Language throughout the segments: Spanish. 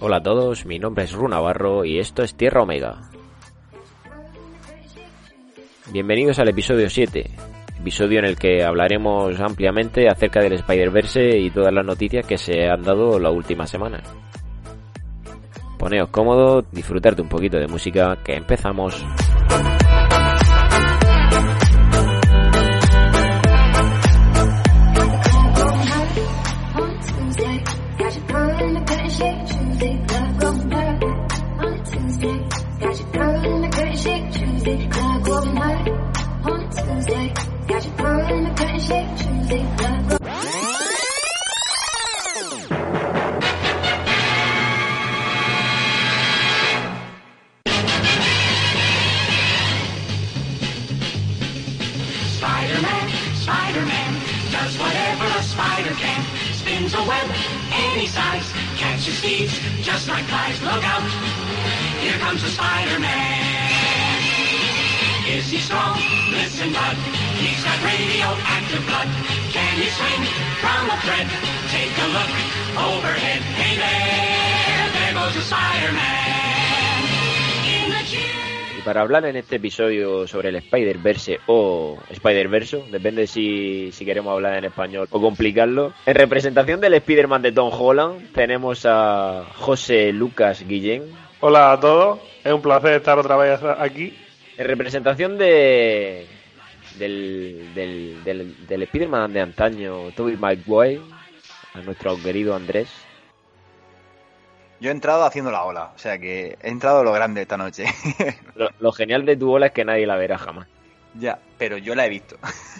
Hola a todos, mi nombre es Ru Navarro y esto es Tierra Omega. Bienvenidos al episodio 7, episodio en el que hablaremos ampliamente acerca del Spider-Verse y todas las noticias que se han dado la última semana. Poneos cómodos, disfrutar de un poquito de música, que empezamos. Y para hablar en este episodio sobre el Spider-Verse o Spider-Verso, depende si, si queremos hablar en español o complicarlo. En representación del Spider-Man de Tom Holland, tenemos a José Lucas Guillén. Hola a todos, es un placer estar otra vez aquí. En representación de del, del, del, del Spider-Man de antaño, Tobey Maguire, a nuestro querido Andrés. Yo he entrado haciendo la ola, o sea que he entrado a lo grande esta noche. Lo, lo genial de tu ola es que nadie la verá jamás. Ya, pero yo la he visto.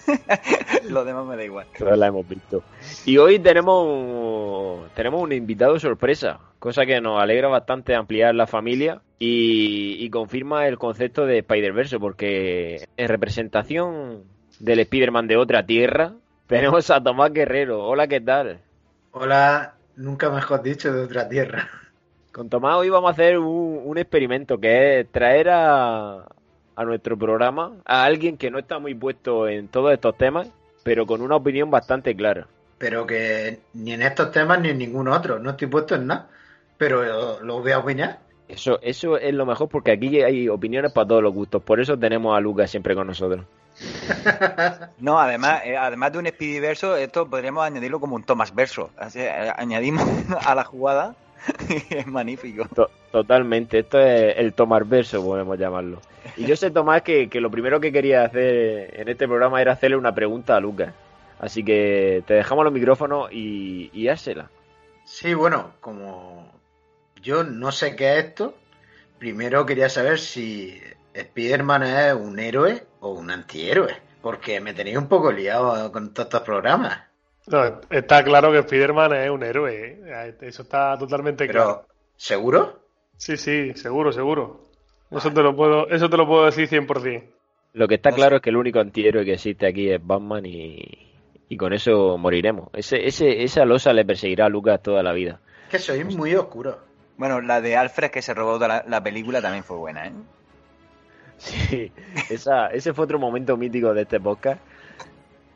lo demás me da igual. Todos la hemos visto. Y hoy tenemos un, tenemos un invitado sorpresa, cosa que nos alegra bastante ampliar la familia y, y confirma el concepto de Spider-Verse, porque en representación del Spider-Man de otra tierra, tenemos a Tomás Guerrero. Hola, ¿qué tal? Hola, nunca mejor dicho, de otra tierra. Con Tomás hoy vamos a hacer un, un experimento que es traer a, a nuestro programa a alguien que no está muy puesto en todos estos temas, pero con una opinión bastante clara. Pero que ni en estos temas ni en ningún otro. No estoy puesto en nada. Pero lo, voy a opinar. Eso, eso es lo mejor porque aquí hay opiniones para todos los gustos. Por eso tenemos a Lucas siempre con nosotros. No, además, eh, además de un Speediverso, esto podríamos añadirlo como un Thomas Verso. Así, eh, añadimos a la jugada. es magnífico. To- totalmente. Esto es el tomar verso, podemos llamarlo. Y yo sé, Tomás, que, que lo primero que quería hacer en este programa era hacerle una pregunta a Lucas. Así que te dejamos los micrófonos y, y házela. Sí, bueno, como yo no sé qué es esto, primero quería saber si Spider-Man es un héroe o un antihéroe. Porque me tenéis un poco liado con todos estos programas. No, está claro que Spider-Man es un héroe, ¿eh? eso está totalmente claro. Pero, ¿seguro? Sí, sí, seguro, seguro. Eso te lo puedo, eso te lo puedo decir 100%. Lo que está claro es que el único antihéroe que existe aquí es Batman y, y con eso moriremos. Ese, ese, esa losa le perseguirá a Lucas toda la vida. Es que sois muy oscuros. Bueno, la de Alfred que se robó toda la, la película también fue buena, ¿eh? Sí, esa, ese fue otro momento mítico de este podcast.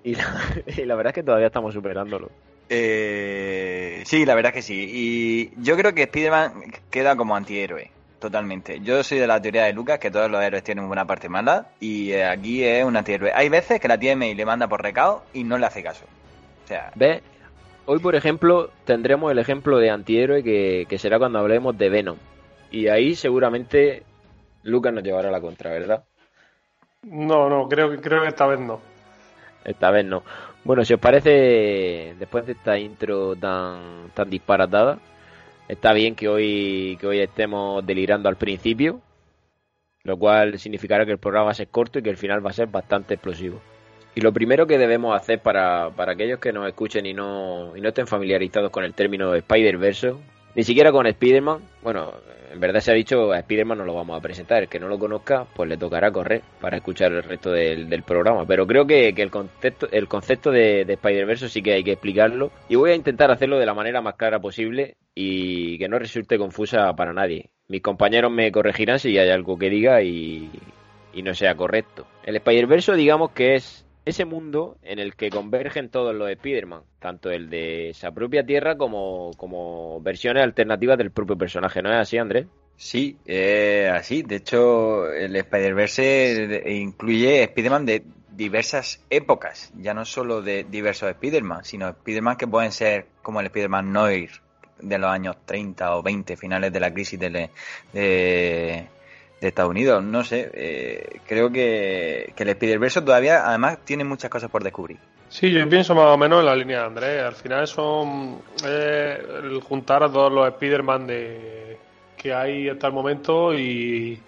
Y la, y la verdad es que todavía estamos superándolo. Eh, sí, la verdad es que sí. Y yo creo que Spider-Man queda como antihéroe, totalmente. Yo soy de la teoría de Lucas, que todos los héroes tienen una parte mala, y eh, aquí es un antihéroe. Hay veces que la tiene y le manda por recado y no le hace caso. O sea, ¿Ves? Hoy, por ejemplo, tendremos el ejemplo de antihéroe que, que será cuando hablemos de Venom. Y ahí seguramente Lucas nos llevará la contra, ¿verdad? No, no, creo que creo que esta vez no. Esta vez no. Bueno, si os parece, después de esta intro tan, tan disparatada, está bien que hoy, que hoy estemos delirando al principio, lo cual significará que el programa va a ser corto y que el final va a ser bastante explosivo. Y lo primero que debemos hacer para, para aquellos que nos escuchen y no, y no estén familiarizados con el término Spider-Verse, ni siquiera con Spider-Man, bueno, en verdad se ha dicho a Spider-Man no lo vamos a presentar, el que no lo conozca pues le tocará correr para escuchar el resto del, programa, pero creo que, que el concepto, el concepto de, de Spider-Verse sí que hay que explicarlo y voy a intentar hacerlo de la manera más clara posible y que no resulte confusa para nadie. Mis compañeros me corregirán si hay algo que diga y, y no sea correcto. El Spider-Verse digamos que es ese mundo en el que convergen todos los Spider-Man, tanto el de esa propia Tierra como, versiones alternativas del propio personaje, ¿no es así, Andrés? Sí, eh, así. De hecho, el Spider-Verse incluye Spider-Man de diversas épocas, ya no solo de diversos Spider-Man, sino Spider-Man que pueden ser como el Spider-Man Noir de los años 30 o 20, finales de la crisis de, de Estados Unidos. No sé, eh, creo que, que el Spider-Verse todavía, además, tiene muchas cosas por descubrir. Sí, yo pienso más o menos en la línea de Andrés. Al final son eh, el juntar a todos los Spider-Man de, que hay hasta el momento y,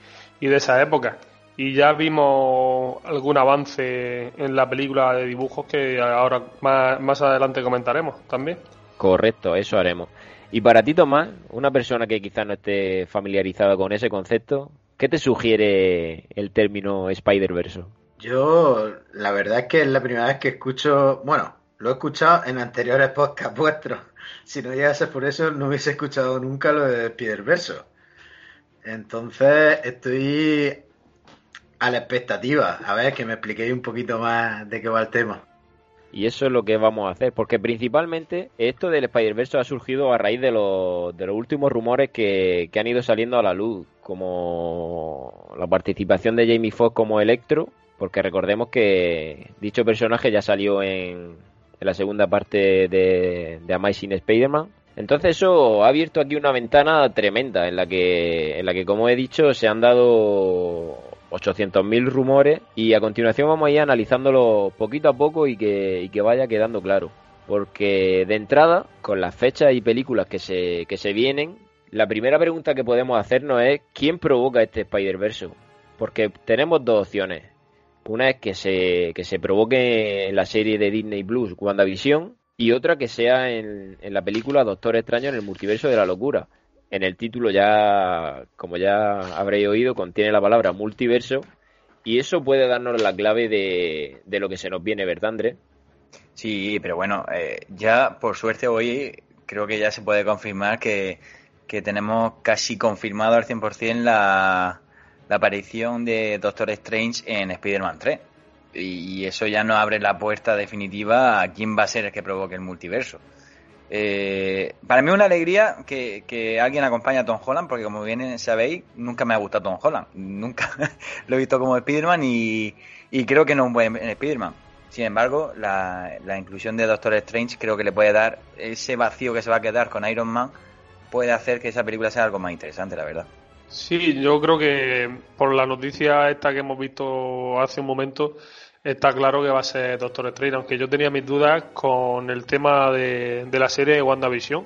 y de esa época. Y ya vimos algún avance en la película de dibujos que ahora más, más adelante comentaremos también. Correcto, eso haremos. Y para ti, Tomás, una persona que quizás no esté familiarizada con ese concepto, ¿qué te sugiere el término Spider-Verse? Yo, la verdad es que es la primera vez que escucho, bueno, lo he escuchado en anteriores podcasts vuestros. Si no llegase por eso, no hubiese escuchado nunca lo de Spider-Verse. Entonces, estoy a la expectativa. A ver, que me expliquéis un poquito más de qué va el tema. Y eso es lo que vamos a hacer, porque principalmente esto del Spider-Verse ha surgido a raíz de, los, de los últimos rumores que, que han ido saliendo a la luz, como la participación de Jamie Foxx como Electro, porque recordemos que dicho personaje ya salió en, en la segunda parte de, de Amazing Spider-Man. Entonces eso ha abierto aquí una ventana tremenda en la que, en la que como he dicho, se han dado 800.000 rumores y a continuación vamos a ir analizándolo poquito a poco y que, y que vaya quedando claro. Porque de entrada, con las fechas y películas que se, que se vienen, la primera pregunta que podemos hacernos es ¿quién provoca este Spider-Verse? Porque tenemos dos opciones. Una es que se, que se provoque en la serie de Disney Plus WandaVision y otra que sea en, en la película Doctor Extraño en el multiverso de la locura. En el título ya, como ya habréis oído, contiene la palabra multiverso y eso puede darnos la clave de, de lo que se nos viene, ¿verdad, Andrés? Sí, pero bueno, eh, ya por suerte hoy creo que ya se puede confirmar que, que tenemos casi confirmado al 100% la, la aparición de Doctor Strange en Spider-Man 3. Y eso ya nos abre la puerta definitiva a quién va a ser el que provoque el multiverso. Eh, para mí es una alegría que, alguien acompañe a Tom Holland, porque como bien sabéis, nunca me ha gustado Tom Holland. Nunca lo he visto como Spider-Man y, creo que no es un buen Spider-Man. Sin embargo, la, inclusión de Doctor Strange creo que le puede dar ese vacío que se va a quedar con Iron Man, puede hacer que esa película sea algo más interesante, la verdad. Sí, yo creo que por la noticia esta que hemos visto hace un momento, está claro que va a ser Doctor Strange, aunque yo tenía mis dudas con el tema de, de la serie de WandaVision,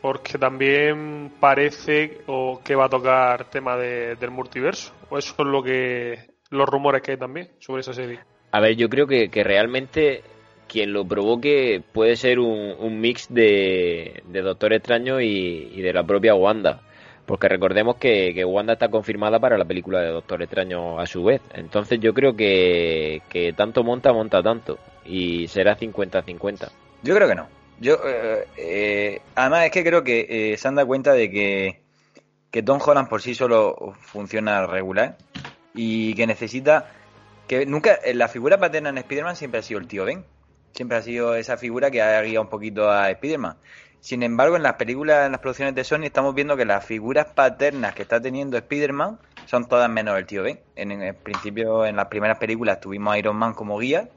porque también parece o que va a tocar tema de, del multiverso, o eso es lo que los rumores que hay también sobre esa serie. A ver, yo creo que, que realmente quien lo provoque puede ser un, un mix de, de, Doctor Extraño y, de la propia Wanda. Porque recordemos que, que, Wanda está confirmada para la película de Doctor Extraño a su vez. Entonces yo creo que, que tanto monta, monta tanto. Y será 50-50. Yo creo que no. Yo, eh, eh, además es que creo que eh, se han dado cuenta de que, que Tom Holland por sí solo funciona regular y que necesita que nunca la figura paterna en Spider-Man siempre ha sido el tío Ben. Siempre ha sido esa figura que ha guiado un poquito a Spider-Man. Sin embargo, en las películas, en las producciones de Sony, estamos viendo que las figuras paternas que está teniendo Spider-Man son todas menos el tío Ben. En, en, principio, en las primeras películas tuvimos a Iron Man como guía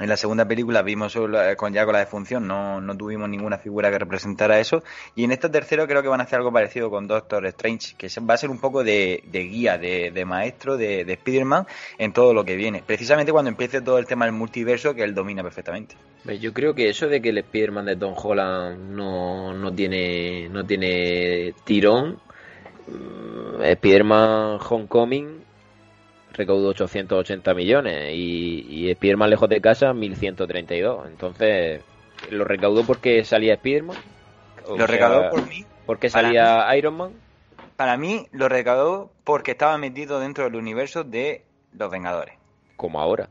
En la segunda película vimos eh, con ya con la defunción, no, no tuvimos ninguna figura que representara eso. Y en esta tercera creo que van a hacer algo parecido con Doctor Strange, que va a ser un poco de, de guía, de, de maestro de, de Spider-Man en todo lo que viene. Precisamente cuando empiece todo el tema del multiverso que él domina perfectamente. Yo creo que eso de que el Spider-Man de Tom Holland no, no tiene no tiene tirón. mm, Spider-Man Homecoming recaudó 880 millones y, y Spider-Man lejos de casa 1132. Entonces, ¿lo recaudó porque salía Spider-Man? Lo sea, recaudó por mí. porque salía Iron Man. Para mí lo recaudó porque estaba metido dentro del universo de los Vengadores. Como ahora.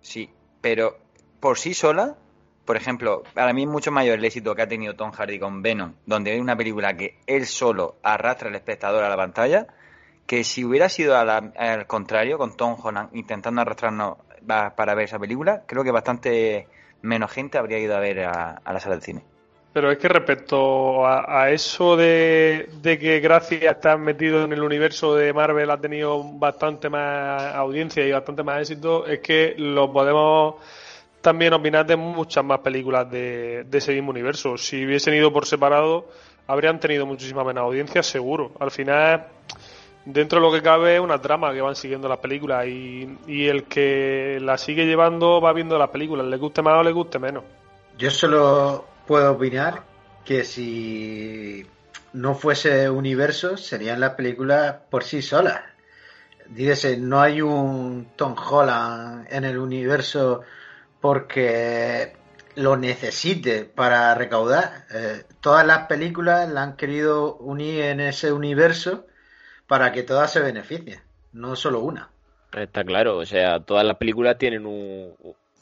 Sí, pero por sí sola, por ejemplo, para mí es mucho mayor el éxito que ha tenido Tom Hardy con Venom, donde hay una película que él solo arrastra al espectador a la pantalla, que si hubiera sido a al contrario, con Tom Holland intentando arrastrarnos para ver esa película, creo que bastante menos gente habría ido a ver a, la sala del cine. Pero es que respecto a, eso de, de que gracias a estar metido en el universo de Marvel ha tenido bastante más audiencia y bastante más éxito, es que lo podemos también opinar de muchas más películas de, de ese mismo universo. Si hubiesen ido por separado, habrían tenido muchísima menos audiencia, seguro. Al final, dentro de lo que cabe, una trama que van siguiendo las películas y, y el que la sigue llevando va viendo las películas, le guste más o le guste menos. Yo solo puedo opinar que si no fuese universo, serían las películas por sí solas. Dígase, no hay un Tom Holland en el universo porque lo necesite para recaudar. Eh, todas las películas la han querido unir en ese universo para que todas se beneficien, no solo una. Está claro, o sea, todas las películas tienen un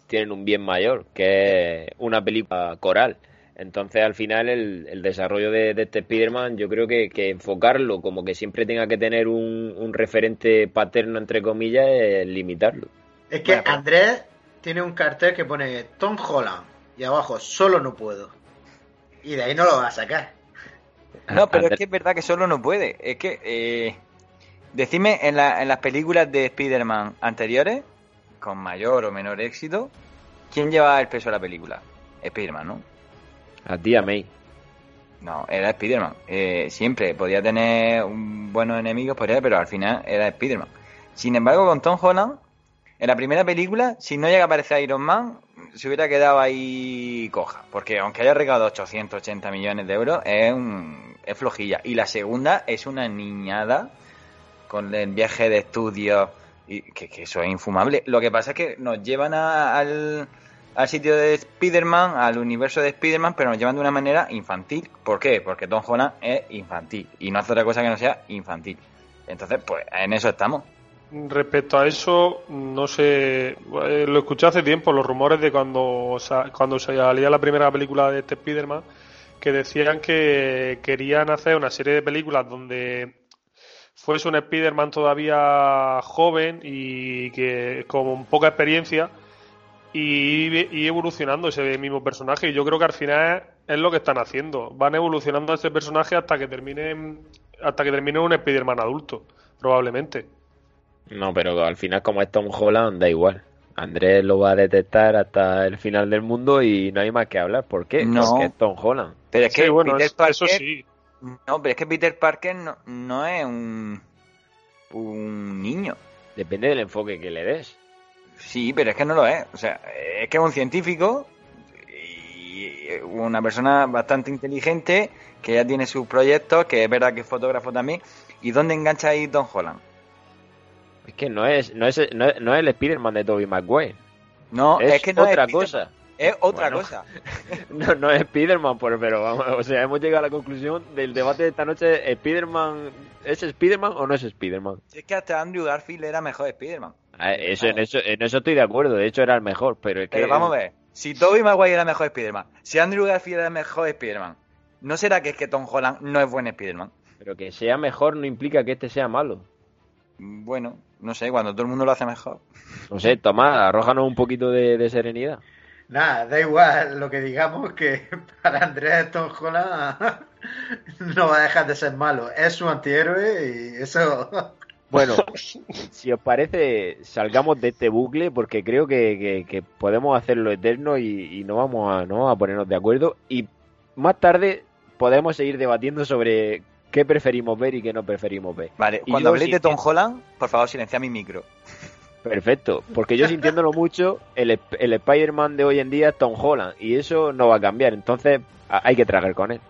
tienen un bien mayor, que es una película coral. Entonces, al final, el, el desarrollo de, de este Spider-Man, yo creo que, que enfocarlo como que siempre tenga que tener un, un referente paterno, entre comillas, es limitarlo. Es que Bueno, pero- Andrés tiene un cartel que pone Tom Holland y abajo solo no puedo. Y de ahí no lo va a sacar. No, pero es que es verdad que solo no puede. Es que, eh, decidme, en, la- en las películas de Spider-Man anteriores, con mayor o menor éxito, ¿quién llevaba el peso de la película? Spider-Man, ¿no? A tía May. No, era Spider-Man. Eh, siempre podía tener un buenos enemigos, pero al final era Spider-Man. Sin embargo, con Tom Holland, en la primera película, si no llega a aparecer Iron Man, se hubiera quedado ahí coja. Porque aunque haya regalado 880 millones de euros, es, un, es flojilla. Y la segunda es una niñada con el viaje de estudio. Y que, eso es infumable. Lo que pasa es que nos llevan al, sitio de Spider-Man, al universo de Spider-Man, pero nos llevan de una manera infantil. ¿Por qué? Porque Tom Holland es infantil y no hace otra cosa que no sea infantil. Entonces, pues en eso estamos. Respecto a eso, no sé, eh, lo escuché hace tiempo, los rumores de cuando, cuando salía la primera película de este Spider-Man, que decían que querían hacer una serie de películas donde fuese un Spider-Man todavía joven y que con poca experiencia y, y evolucionando ese mismo personaje. Y yo creo que al final es lo que están haciendo. Van evolucionando a ese personaje hasta que terminen, hasta que termine un Spider-Man adulto, probablemente. No, pero al final, como es Tom Holland, da igual. Andrés lo va a detectar hasta el final del mundo y no hay más que hablar. ¿Por qué? No. Porque es Tom Holland. Pero es que Sí, bueno, Peter es- Parker, eso sí. no, pero es que Peter Parker no, no es un un niño. Depende del enfoque que le des. Sí, pero es que no lo es. O sea, es que es un científico y una persona bastante inteligente que ya tiene sus proyectos, que es verdad que es fotógrafo también. ¿Y dónde engancha ahí Tom Holland? Es que no es, no es, no es, no es el Spider-Man de Tobey Maguire. No, es, es, que no otra es cosa. Es otra Bueno. cosa. No, no es Spider-Man, por- pero vamos, o sea, hemos llegado a la conclusión del debate de esta noche, ¿Spider-Man es Spider-Man o no es Spider-Man? Es que hasta Andrew Garfield era mejor Spider-Man. Ah, Eso, en, eso, en eso estoy de acuerdo, de hecho era el mejor, pero es que... Pero vamos a ver, si Tobey Maguire era mejor Spider-Man, si Andrew Garfield era mejor Spider-Man, ¿no será que es que Tom Holland no es buen Spider-Man? Pero que sea mejor no implica que este sea malo. Bueno, no sé, cuando todo el mundo lo hace mejor. No sé, Tomás, arrójanos un poquito de, de serenidad. Nada, da igual lo que digamos que para Andrés Holland no va a dejar de ser malo. Es su antihéroe y eso Bueno, si os parece, salgamos de este bucle porque creo que, que- que podemos hacerlo eterno y, y no vamos a, no vamos a ponernos de acuerdo. Y más tarde podemos seguir debatiendo sobre qué preferimos ver y qué no preferimos ver. Vale, Y cuando habléis de Tom Holland, por favor silencia mi micro. Perfecto, porque yo sintiéndolo mucho, el, el Spider-Man de hoy en día es Tom Holland y eso no va a cambiar, entonces hay que tragar con él.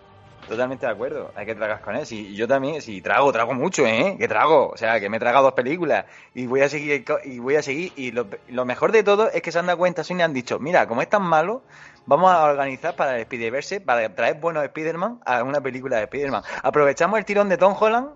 Totalmente de acuerdo, hay que tragar con él. Si, yo también, si trago, trago mucho, ¿eh? Que trago, o sea, que me he tragado dos películas y voy a seguir, y voy a seguir. Y lo, lo mejor de todo es que se han dado cuenta, Sony han dicho, mira, como es tan malo, vamos a organizar para el Spider-Verse, para traer buenos Spider-Man a una película de Spider-Man. Aprovechamos el tirón de Tom Holland,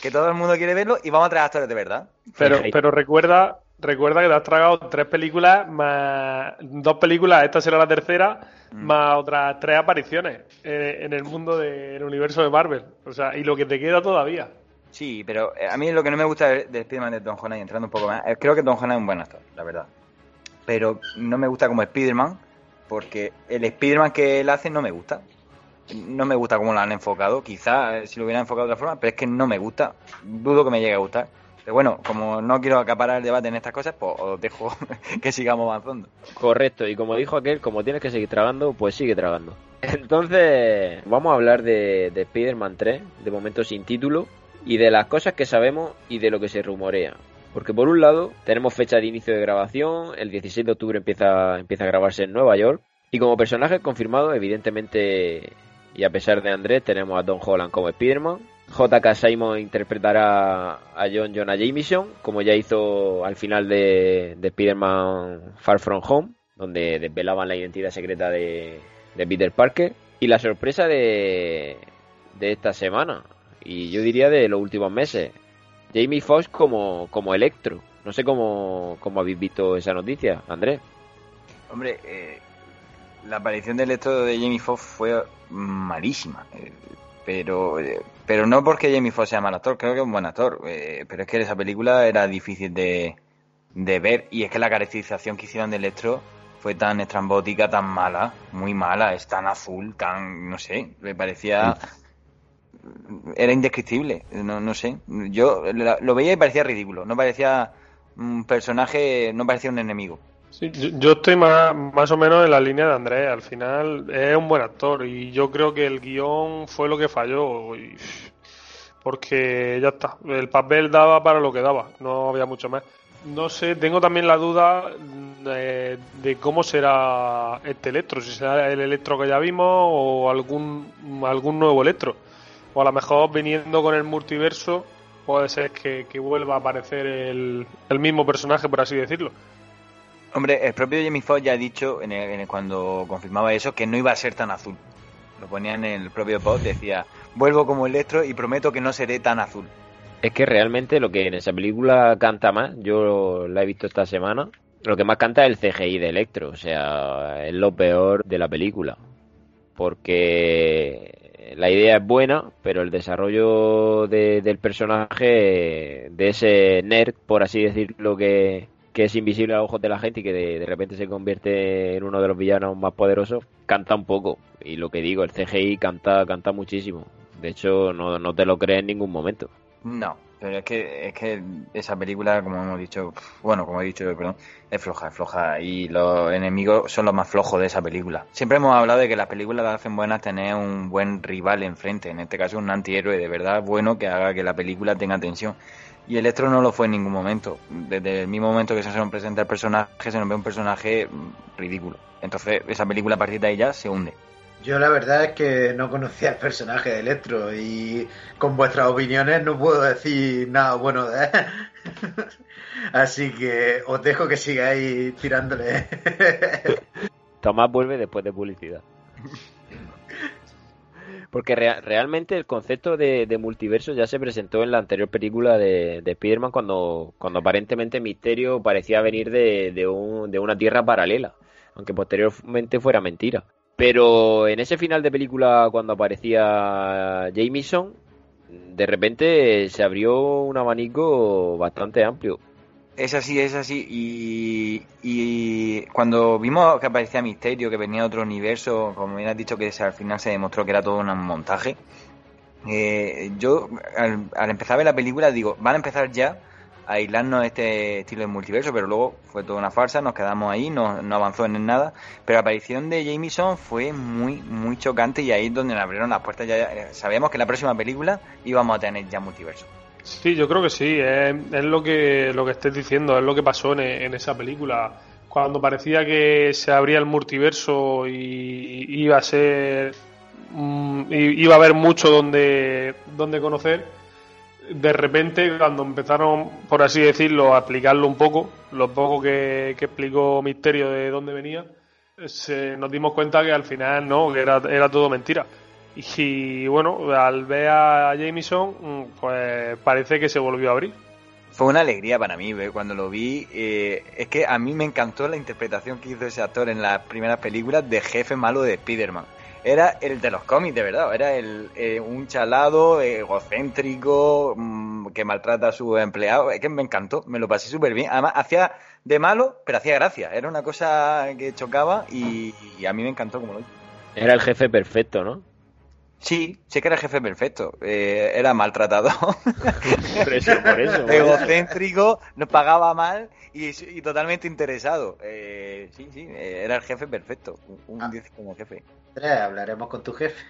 que todo el mundo quiere verlo, y vamos a traer actores de verdad. Pero, pero recuerda, recuerda que te has tragado tres películas más dos películas, esta será la tercera, Mm. más otras tres apariciones eh, en el mundo del universo de Marvel. O sea, y lo que te queda todavía. Sí, pero eh, a mí lo que no me gusta del del Spider-Man de Tom Holland, y entrando un poco más, eh, creo que Tom Holland es un buen actor, la verdad. Pero no me gusta como Spider-Man, porque el Spider-Man que él hace no me gusta. No me gusta cómo lo han enfocado, quizás eh, si lo hubieran enfocado de otra forma, pero es que no me gusta. Dudo que me llegue a gustar. Pero bueno, como no quiero acaparar el debate en estas cosas, pues os dejo que sigamos avanzando. Correcto, y como dijo aquel, como tienes que seguir tragando, pues sigue tragando. Entonces, vamos a hablar de, de Spider-Man 3, de momento sin título, y de las cosas que sabemos y de lo que se rumorea. Porque por un lado, tenemos fecha de inicio de grabación, el 16 de octubre empieza, a grabarse en Nueva York, y como personaje confirmado, evidentemente, y a pesar de Andrés, tenemos a Don Holland como Spider-Man, J.K. Simon interpretará a John Jonah Jameson, como ya hizo al final de, de Spider-Man Far From Home, donde desvelaban la identidad secreta de, Peter Parker. Y la sorpresa de esta semana, y yo diría de los últimos meses, Jamie Foxx como, como Electro. No sé cómo, cómo habéis visto esa noticia, Andrés. Hombre, eh, la aparición del electro de Jamie Foxx fue malísima. eh, pero, eh, pero no porque Jamie Foxx sea mal actor, creo que es un buen actor. eh, pero es que esa película era difícil de, de ver. Y es que la caracterización que hicieron de Electro fue tan estrambótica, tan mala, muy mala, es tan azul, tan, no sé, me parecía... Era indescriptible, no, no sé. Yo lo veía y parecía ridículo, no parecía un personaje, no parecía un enemigo. Yo estoy más, más o menos en la línea de Andrés. Al final es un buen actor y yo creo que el guion fue lo que falló. y- porque ya está, el papel daba para lo que daba, no había mucho más. No sé, tengo también la duda de, de cómo será este electro, si será el electro que ya vimos o algún, algún nuevo electro. O a lo mejor viniendo con el multiverso puede ser que, que vuelva a aparecer el, el mismo personaje, por así decirlo. Hombre, el propio Jamie Foxx ya ha dicho en el- en el- cuando confirmaba eso que no iba a ser tan azul. Lo ponía en el propio post, decía, vuelvo como Electro y prometo que no seré tan azul. Es que realmente lo que en esa película canta más, yo la he visto esta semana, lo que más canta es el CGI de Electro, o sea, es lo peor de la película. Porque la idea es buena, pero el desarrollo de- del personaje, de ese nerd, por así decirlo, que, que es invisible a ojos de la gente y que de, de repente se convierte en uno de los villanos más poderosos, canta un poco. Y lo que digo, el CGI canta, canta muchísimo. De hecho, no, no te lo crees en ningún momento. No, pero es que, es que esa película, como hemos dicho, bueno, como he dicho, perdón, es floja, es floja. Y los enemigos son los más flojos de esa película. Siempre hemos hablado de que las películas las hacen buenas tener un buen rival enfrente, en este caso un antihéroe de verdad bueno que haga que la película tenga tensión. Y Electro no lo fue en ningún momento. Desde el mismo momento que se nos presenta el personaje, se nos ve un personaje mm, ridículo. Entonces, esa película a partir de ahí ya se hunde. Yo la verdad es que no conocía el personaje de Electro y con vuestras opiniones no puedo decir nada bueno de él. Así que os dejo que sigáis tirándole. Tomás vuelve después de publicidad. Porque rea- realmente el concepto de, multiverso ya se presentó en la anterior película de, de Spider-Man cuando, cuando aparentemente Misterio parecía venir de una tierra paralela, aunque posteriormente fuera mentira. Pero en ese final de película cuando aparecía Jameson, de repente se abrió un abanico bastante amplio. Es así, es así. Y, y cuando vimos que aparecía Misterio, que venía de otro universo, como bien has dicho, que al final se demostró que era todo un montaje, eh, yo al, al empezar a ver la película digo, van a empezar ya aislarnos este estilo de multiverso, pero luego fue toda una farsa, nos quedamos ahí, no, avanzó en nada. Pero la aparición de Jameson fue muy, muy chocante y ahí es donde nos abrieron las puertas. Ya, sabíamos que en la próxima película íbamos a tener ya multiverso. Sí, yo creo que sí, es, lo que lo que estés diciendo, es lo que pasó en, esa película. Cuando parecía que se abría el multiverso y iba a ser mm, iba a haber mucho donde, donde conocer, de repente cuando empezaron, por así decirlo, a explicarlo un poco, lo poco que, explicó Misterio de dónde venía, se, nos dimos cuenta que al final no, que era, era todo mentira. Y bueno, al ver a Jameson, pues parece que se volvió a abrir. Fue una alegría para mí ver cuando lo vi. eh, es que a mí me encantó la interpretación que hizo ese actor en las primeras películas de jefe malo de Spider-Man. Era el de los cómics, de verdad. Era el, eh, un chalado, egocéntrico, mm, que maltrata a sus empleados. Es que me encantó, me lo pasé súper bien. Además, hacía de malo, pero hacía gracia. Era una cosa que chocaba y, y a mí me encantó como lo hizo. Era el jefe perfecto, ¿no? Sí, sé que era el jefe perfecto. eh, era maltratado. Por eso, por eso. egocéntrico, nos pagaba mal y, y totalmente interesado. Eh, sí, sí, eh, era el jefe perfecto. Un Ah. 10 como jefe. Andrés, hablaremos con tu jefe.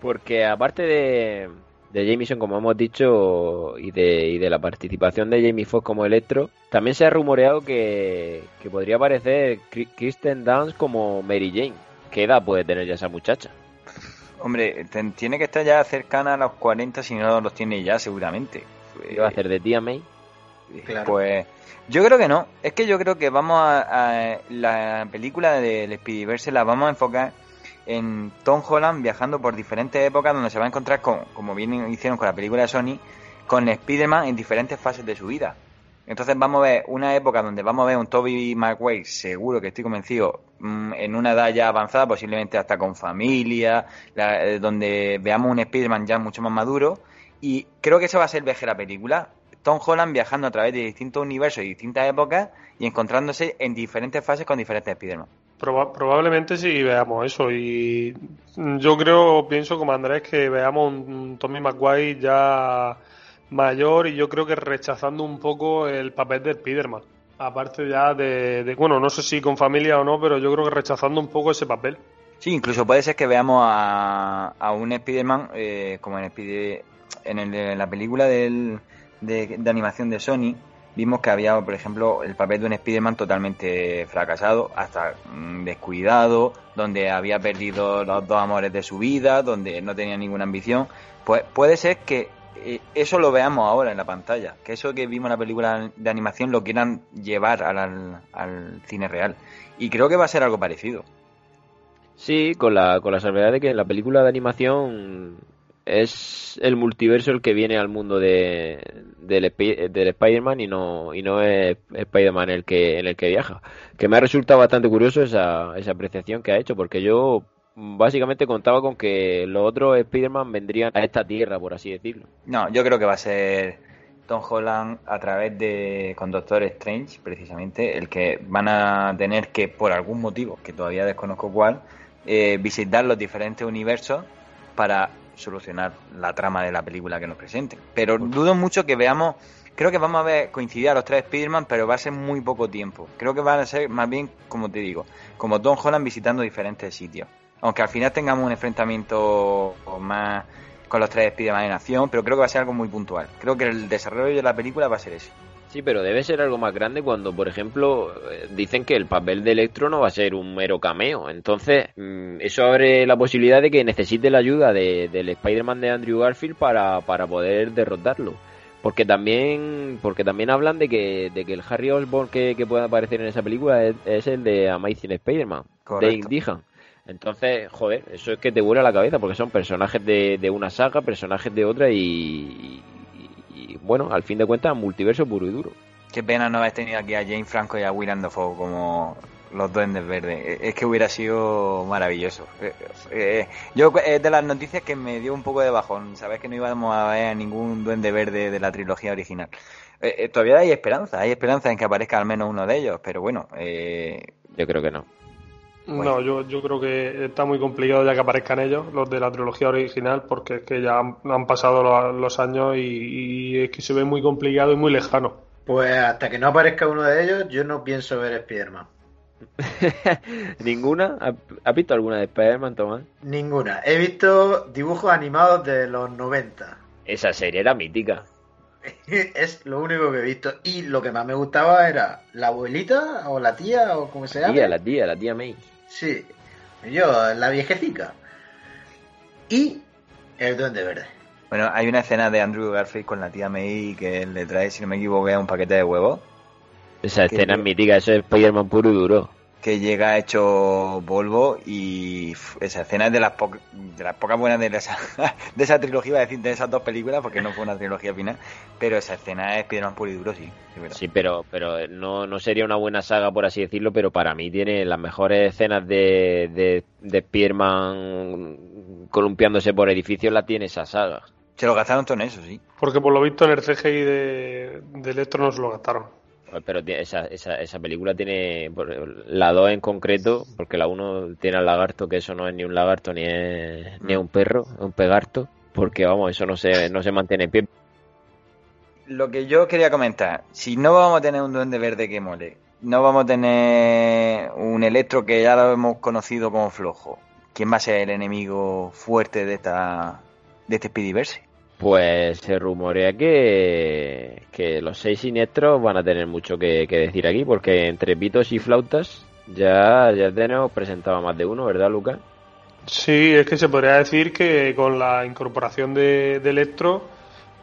Porque aparte de, de Jameson, como hemos dicho, y de, y de la participación de Jamie Foxx como Electro, también se ha rumoreado que, que podría aparecer Kri- Kristen Dunst como Mary Jane. ¿Qué edad puede tener ya esa muchacha? Hombre, ten- tiene que estar ya cercana a los 40, si no los tiene ya, seguramente. ¿Qué va a hacer de tía May? Claro. Pues yo creo que no. Es que yo creo que vamos a, a- la película del Speedyverse la vamos a enfocar en Tom Holland viajando por diferentes épocas donde se va a encontrar con, como bien hicieron con la película de Sony, con Spider-Man en diferentes fases de su vida. Entonces vamos a ver una época donde vamos a ver un Toby Maguire, seguro que estoy convencido, mm, en una edad ya avanzada, posiblemente hasta con familia, la- eh, donde veamos un Spider-Man ya mucho más maduro. Y creo que eso va a ser de la película. Tom Holland viajando a través de distintos universos y distintas épocas y encontrándose en diferentes fases con diferentes Spider-Man. Proba- probablemente sí veamos eso. Y yo creo, pienso como Andrés, que veamos un, Tommy Maguire ya mayor y yo creo que rechazando un poco el papel de Spiderman. Aparte ya de, bueno, no sé si con familia o no, pero yo creo que rechazando un poco ese papel. Sí, incluso puede ser que veamos a, a un Spider-Man eh, como en, Spider- en, el- en la película del- de, de animación de Sony. Vimos que había, por ejemplo, el papel de un Spider-Man totalmente fracasado, hasta mm, descuidado, donde había perdido los dos amores de su vida, donde no tenía ninguna ambición. Pues puede ser que eso lo veamos ahora en la pantalla, que eso que vimos en la película de animación lo quieran llevar al- al- cine real. Y creo que va a ser algo parecido. Sí, con la, con la salvedad de que la película de animación es el multiverso el que viene al mundo de, del, del Spider-Man y no, y no es Spider-Man el que, en el que viaja. Que me ha resultado bastante curioso esa, esa apreciación que ha hecho, porque yo básicamente contaba con que los otros Spider-Man vendrían a esta tierra, por así decirlo. No, yo creo que va a ser Tom Holland a través de con Doctor Strange, precisamente, el que van a tener que, por algún motivo, que todavía desconozco cuál, eh, visitar los diferentes universos para solucionar la trama de la película que nos presenten. Pero dudo mucho que veamos, creo que vamos a ver coincidir a los tres Spider-Man, pero va a ser muy poco tiempo. Creo que van a ser más bien, como te digo, como Tom Holland visitando diferentes sitios. Aunque al final tengamos un enfrentamiento más con los tres Spider-Man en acción, pero creo que va a ser algo muy puntual. Creo que el desarrollo de la película va a ser eso. Sí, pero debe ser algo más grande cuando, por ejemplo, eh, dicen que el papel de Electro no va a ser un mero cameo. Entonces, mm, eso abre la posibilidad de que necesite la ayuda de, del Spider-Man de Andrew Garfield para, para poder derrotarlo. Porque también, porque también hablan de que, de que el Harry Osborn que, que puede aparecer en esa película es, es el de Amazing Spider-Man, Dave Correcto. Entonces, joder, eso es que te vuela la cabeza porque son personajes de, de una saga, personajes de otra y, y- y, bueno, al fin de cuentas, multiverso puro y duro. Qué pena no haber tenido aquí a Jane Franco y a Willem Dafoe como los duendes verdes. Es que hubiera sido maravilloso. Eh, eh, yo es de las noticias que me dio un poco de bajón. Sabes que no íbamos a ver a ningún duende verde de la trilogía original. Eh, eh, todavía hay esperanza, hay esperanza en que aparezca al menos uno de ellos, pero bueno, eh, Yo creo que no. No, yo, yo creo que está muy complicado ya que aparezcan ellos, los de la trilogía original, porque es que ya han, han pasado los, los años y, y es que se ve muy complicado y muy lejano. Pues hasta que no aparezca uno de ellos, yo no pienso ver Spider-Man. ¿Ninguna? ¿Has visto alguna de Spider-Man, Tomás? Ninguna. He visto dibujos animados de los 90. Esa serie era mítica. Es lo único que he visto. Y lo que más me gustaba era la abuelita o la tía o como se llama. Tía, la tía, la tía May. Sí. Yo, la viejecica. Y el duende verde. Bueno, hay una escena de Andrew Garfield con la tía May que le trae, si no me equivoco, un paquete de huevos. Esa escena es mítica, eso es Spider-Man puro y duro. Que llega hecho polvo y esa escena es de las, po- de las pocas buenas de esa, de esa trilogía, iba a decir de esas dos películas, porque no fue una trilogía final, pero esa escena es Spider-Man puro y duro, sí. Sí, pero, pero no, no sería una buena saga, por así decirlo, pero para mí tiene las mejores escenas de, de, de columpiándose por edificios, la tiene esa saga. Se lo gastaron todo en eso, sí. Porque por lo visto en el CGI de, de Electro no se lo gastaron. Pero tiene- esa, esa, esa película tiene, la 2 en concreto, porque la 1 tiene al lagarto, que eso no es ni un lagarto ni es, ni un perro, es un pegarto, porque vamos, eso no se, no se mantiene en pie. Lo que yo quería comentar, si no vamos a tener un duende verde que mole, no vamos a tener un electro que ya lo hemos conocido como flojo, ¿quién va a ser el enemigo fuerte de esta de este Speedyverse? Pues se rumorea que, que los seis siniestros van a tener mucho que, decir aquí, porque entre pitos y flautas ya, ya tenemos presentado más de uno, ¿verdad, Lucas? Sí, es que se podría decir que con la incorporación de, de Electro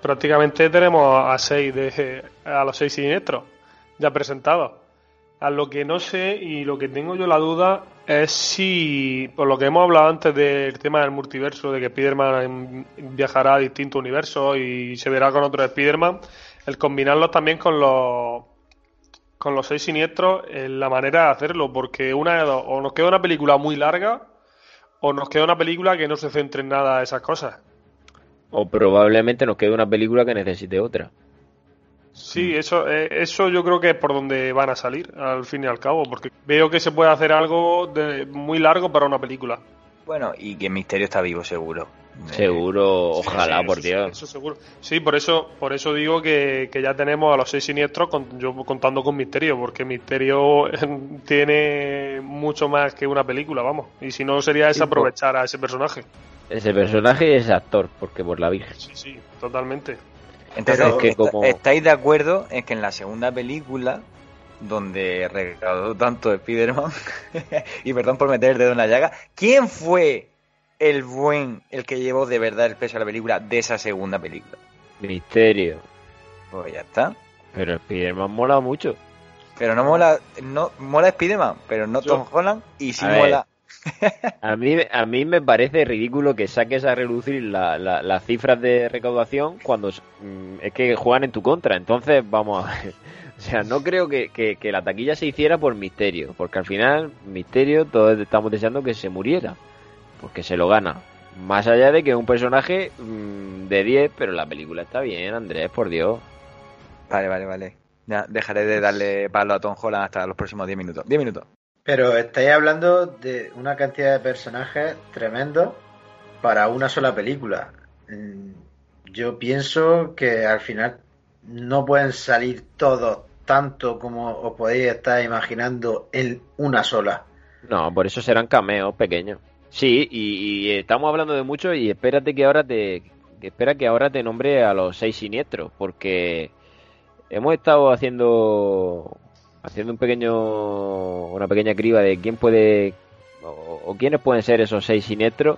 prácticamente tenemos a seis de, a los seis siniestros ya presentados. A lo que no sé y lo que tengo yo la duda es si, por lo que hemos hablado antes del tema del multiverso, de que Spider-Man viajará a distintos universos y se verá con otros Spider-Man, el combinarlos también con los con los seis siniestros es la manera de hacerlo, porque una de dos, o nos queda una película muy larga o nos queda una película que no se centre en nada de esas cosas. O probablemente nos quede una película que necesite otra. Sí, eso, eh, eso yo creo que es por donde van a salir, al fin y al cabo, porque veo que se puede hacer algo de, muy largo para una película. Bueno, y que Misterio está vivo seguro. Seguro, ojalá, Sí, por eso, Dios. Eso seguro. Sí, por eso, por eso digo que, que ya tenemos a los seis siniestros con- yo contando con Misterio, porque Misterio tiene mucho más que una película, vamos. Y si no sería Sí, desaprovechar a ese personaje. Ese personaje y ese actor, porque por la Virgen. Sí, sí, totalmente. Entonces, Pero es que ¿est- como- ¿estáis de acuerdo en que en la segunda película, donde recaudó tanto Spider-Man, y perdón por meter el dedo en la llaga, ¿quién fue el buen, el que llevó de verdad el peso de la película de esa segunda película? Misterio. Pues ya está. Pero Spider-Man mola mucho. Pero no mola, no mola Spider-Man, pero no Yo- Tom Holland, y sí A ver. mola. A mí, a mí me parece ridículo que saques a relucir la- la- las cifras de recaudación cuando mm, es que juegan en tu contra. Entonces, vamos a ver. O sea, no creo que, que- la taquilla se hiciera por Misterio, porque al final, Misterio, todos estamos deseando que se muriera, porque se lo gana. Más allá de que es un personaje mm, de 10, pero la película está bien, Andrés, por Dios. Vale, vale, vale. Ya dejaré de darle palo a Tom Holland hasta los próximos 10 minutos. 10 minutos. Pero estáis hablando de una cantidad de personajes tremendos para una sola película. Mm, Yo pienso que al final no pueden salir todos tanto como os podéis estar imaginando en una sola. No, por eso serán cameos pequeños. Sí, y, y estamos hablando de mucho y espérate que ahora te espera que ahora te nombre a los seis siniestros, porque hemos estado haciendo haciendo un pequeño una pequeña criba de quién puede o, o quiénes pueden ser esos seis siniestros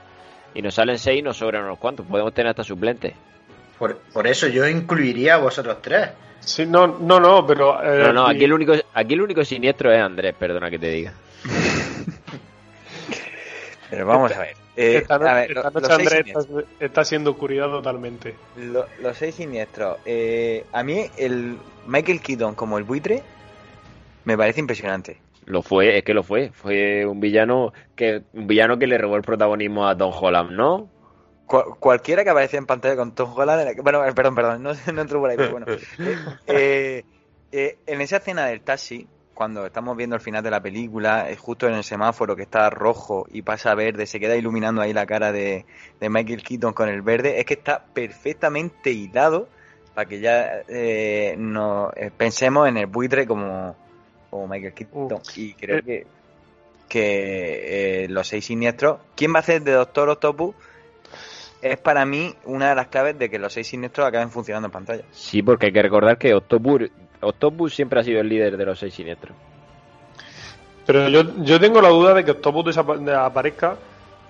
y nos salen seis y nos sobran unos cuantos, podemos tener hasta suplentes. Por, por eso yo incluiría a vosotros tres. Sí, no, no, no, pero... eh, No, no, y- aquí el único aquí el único siniestro es Andrés, perdona que te diga. Pero vamos a ver. Eh, esta no- a ver, esta lo- noche Andrés está, está siendo oscuridad totalmente. Lo- los seis siniestros. Eh, a mí el Michael Keaton como el buitre me parece impresionante. Lo fue, es que lo fue. Fue un villano que un villano que le robó el protagonismo a Tom Holland, ¿no? Cual- cualquiera que aparece en pantalla con Tom Holland, bueno, perdón, perdón, no, no entro por ahí, pero bueno. Eh, eh, en esa escena del taxi, cuando estamos viendo el final de la película, es justo en el semáforo que está rojo y pasa a verde, se queda iluminando ahí la cara de, de Michael Keaton con el verde, es que está perfectamente hilado para que ya eh, no eh, pensemos en el buitre como, como Michael Keaton. Y creo Eh. que, que eh, los seis siniestros, ¿quién va a hacer de Doctor Octopus? Es para mí una de las claves de que los seis siniestros acaben funcionando en pantalla. Sí, porque hay que recordar que Octopus, Octopus siempre ha sido el líder de los seis siniestros. Pero yo, yo tengo la duda de que Octopus aparezca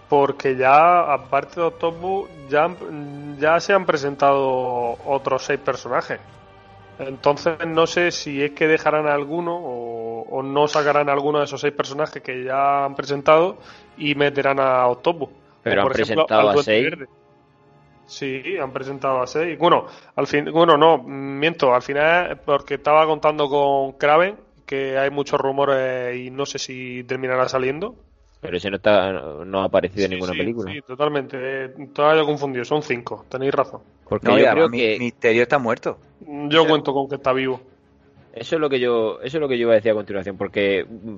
porque ya, aparte de Octopus, ya, han- ya se han presentado otros seis personajes. Entonces no sé si es que dejarán a alguno o, o no sacarán alguno de esos seis personajes que ya han presentado y meterán a Octopus. Pero O, han presentado al a seis. Verde. Sí, han presentado a seis. Bueno, al fin, bueno, no, miento, al final porque estaba contando con Kraven que hay muchos rumores y no sé si terminará saliendo. Pero ese no, está, no ha aparecido en Sí, ninguna sí, película. Sí, totalmente. Eh, Todavía he confundido, son cinco, tenéis razón. Porque No, yo creo mi- que Misterio está muerto. Yo Sí. cuento con que está vivo. eso es lo que yo eso es lo que yo iba a decir a continuación. Porque mm,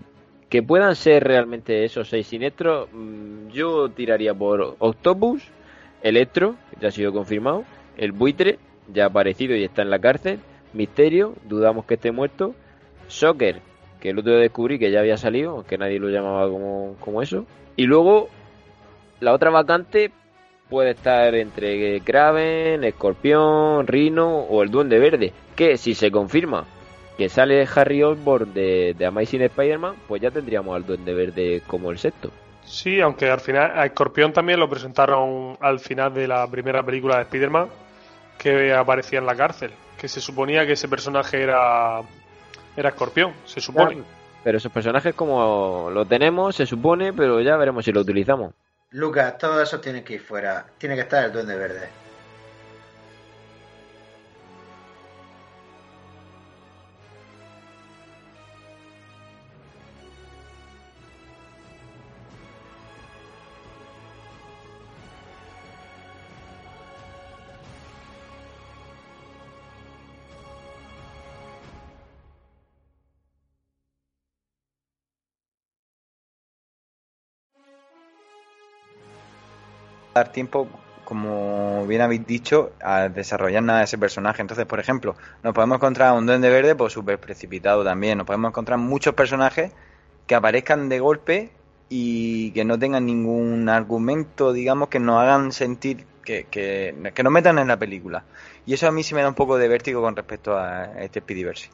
que puedan ser realmente esos seis siniestros, mm, yo tiraría por Octopus, Electro, ya ha sido confirmado, el buitre, ya ha aparecido y está en la cárcel, Misterio, dudamos que esté muerto, Shocker, que el otro día descubrí que ya había salido, aunque nadie lo llamaba como, como eso, y luego la otra vacante puede estar entre Kraven, Escorpión, Rhino o el Duende Verde, que si se confirma que sale Harry Osborn de, Amazing Spider-Man, pues ya tendríamos al Duende Verde como el sexto. Sí, aunque al final a Escorpión también lo presentaron al final de la primera película de Spider-Man, que aparecía en la cárcel. Que se suponía que ese personaje era, era Escorpión, se supone. Pero esos personajes como lo tenemos, se supone, pero ya veremos si lo utilizamos. Lucas, todo eso tiene que ir fuera. Tiene que estar el Duende Verde. Dar tiempo, como bien habéis dicho, a desarrollar nada de ese personaje. Entonces, por ejemplo, nos podemos encontrar un duende verde, pues súper precipitado también. Nos podemos encontrar muchos personajes que aparezcan de golpe y que no tengan ningún argumento, digamos, que nos hagan sentir que, que, que nos metan en la película. Y eso a mí sí me da un poco de vértigo con respecto a este Spidiverse.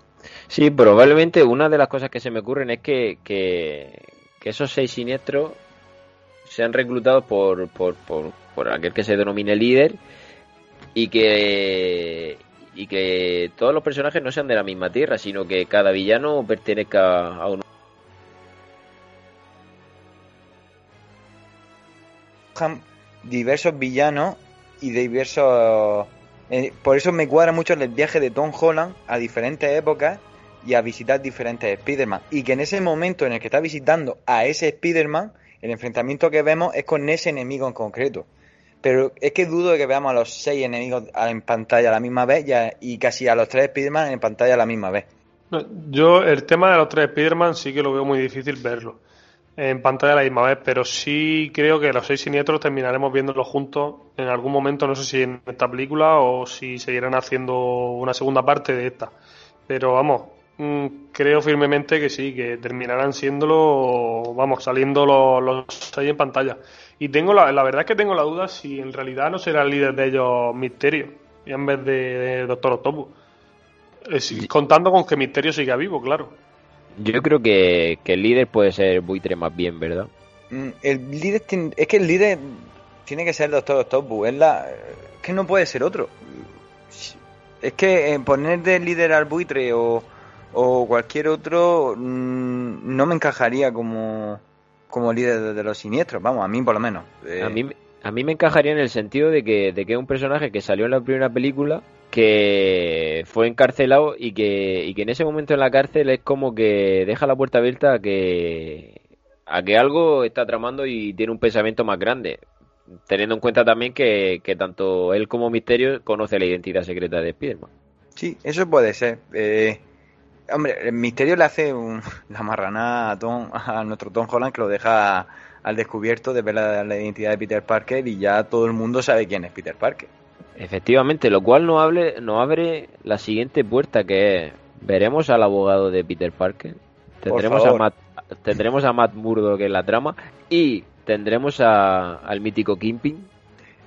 Sí, probablemente una de las cosas que se me ocurren es que, que, que esos seis siniestros sean reclutados por, por, aquel que se denomine líder y que y que todos los personajes no sean de la misma tierra, sino que cada villano pertenezca a un diversos villanos y diversos... eh, por eso me cuadra mucho el viaje de Tom Holland a diferentes épocas y a visitar diferentes Spider-Man. Y que en ese momento en el que está visitando a ese Spider-Man, el enfrentamiento que vemos es con ese enemigo en concreto. Pero es que dudo de que veamos a los seis enemigos en pantalla a la misma vez y, y casi a los tres Spider-Man en pantalla a la misma vez. Yo el tema de los tres Spider-Man sí que lo veo muy difícil verlo en pantalla a la misma vez, pero sí creo que los seis siniestros terminaremos viéndolos juntos en algún momento, no sé si en esta película o si seguirán haciendo una segunda parte de esta. Pero vamos, creo firmemente que sí, que terminarán siéndolo, vamos, saliendo los, los seis en pantalla. Y tengo la, la verdad es que tengo la duda si en realidad no será el líder de ellos Misterio, y en vez de, de Doctor Octopus. Eh, contando con que Misterio siga vivo, claro. Yo creo que, que el líder puede ser buitre más bien, ¿verdad? Mm, El líder tiene- es que el líder tiene que ser el Doctor Octopus, es la es que no puede ser otro. Es que eh, poner de líder al buitre o, o cualquier otro mm, no me encajaría como, como líder de, de los siniestros, vamos, a mí por lo menos. Eh, A mí, a mí me encajaría en el sentido de que, de que es un personaje que salió en la primera película, que fue encarcelado y que, y que en ese momento en la cárcel es como que deja la puerta abierta a que, a que algo está tramando y tiene un pensamiento más grande. Teniendo en cuenta también que, que tanto él como Misterio conoce la identidad secreta de Spiderman. Sí, eso puede ser. Eh, Hombre, el misterio le hace un, la marranada a, Tom, a nuestro Tom Holland que lo deja al descubierto de ver la, la identidad de Peter Parker y ya todo el mundo sabe quién es Peter Parker. Efectivamente, lo cual nos, hable, nos abre la siguiente puerta que es, veremos al abogado de Peter Parker, tendremos, a. Matt, tendremos a Matt Murdock en la trama y tendremos a- al mítico Kingpin.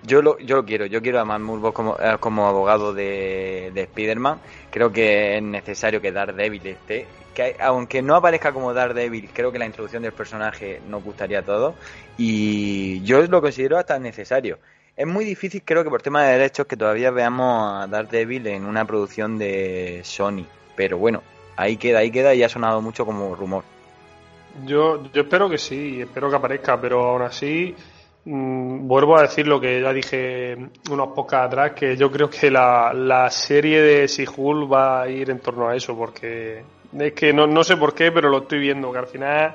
Yo lo, yo lo quiero, yo quiero a Matt Murdock como, eh, como abogado de, de Spider-Man. Creo que es necesario que Daredevil esté. Que aunque no aparezca como Daredevil, creo que la introducción del personaje nos gustaría a todos. Y yo lo considero hasta necesario. Es muy difícil, creo que por tema de derechos, que todavía veamos a Daredevil en una producción de Sony. Pero bueno, ahí queda, ahí queda y ha sonado mucho como rumor. Yo, yo espero que sí, espero que aparezca, pero aún así mm, vuelvo a decir lo que ya dije unos pocos atrás, que yo creo que la, la serie de Sihul va a ir en torno a eso, porque es que no, no sé por qué, pero lo estoy viendo, que al final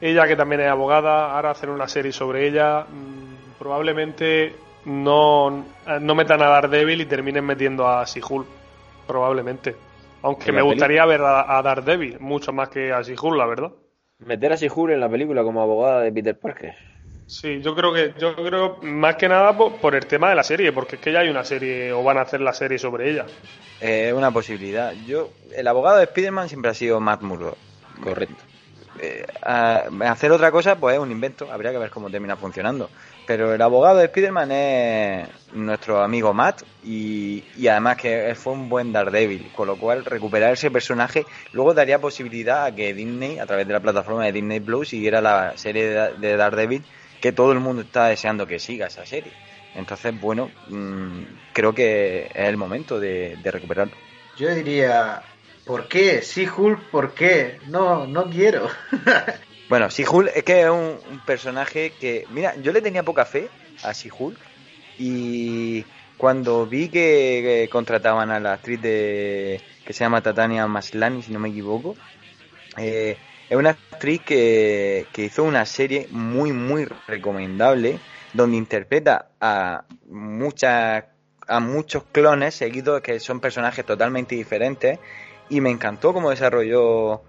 ella que también es abogada, ahora hacer una serie sobre ella, mm, probablemente no, no metan a Daredevil y terminen metiendo a Sihul, probablemente. Aunque me gustaría ver a, a Daredevil, mucho más que a Sihul, la verdad. Meter a Sihul en la película como abogada de Peter Parker. Sí, yo creo que, yo creo más que nada por, por el tema de la serie, porque es que ya hay una serie, o van a hacer la serie sobre ella. Es una posibilidad. Yo, el abogado de Spider-Man siempre ha sido Matt Murdock. Correcto. Eh, hacer otra cosa, pues es un invento. Habría que ver cómo termina funcionando. Pero el abogado de Spider-Man es nuestro amigo Matt y, y además que fue un buen Daredevil. Con lo cual, recuperar ese personaje luego daría posibilidad a que Disney, a través de la plataforma de Disney Plus, siguiera la serie de, de Daredevil que todo el mundo está deseando que siga esa serie. Entonces, bueno, mm, creo que es el momento de, de recuperarlo. Yo diría, ¿por qué? Sí, Hulk, ¿por qué? No, no quiero. Bueno, She-Hulk es que es un, un personaje que, mira, yo le tenía poca fe a She-Hulk y cuando vi que, que contrataban a la actriz de, que se llama Tatania Maslany, si no me equivoco, eh, es una actriz que, que hizo una serie muy, muy recomendable donde interpreta a muchas a muchos clones seguidos que son personajes totalmente diferentes. Y me encantó cómo desarrolló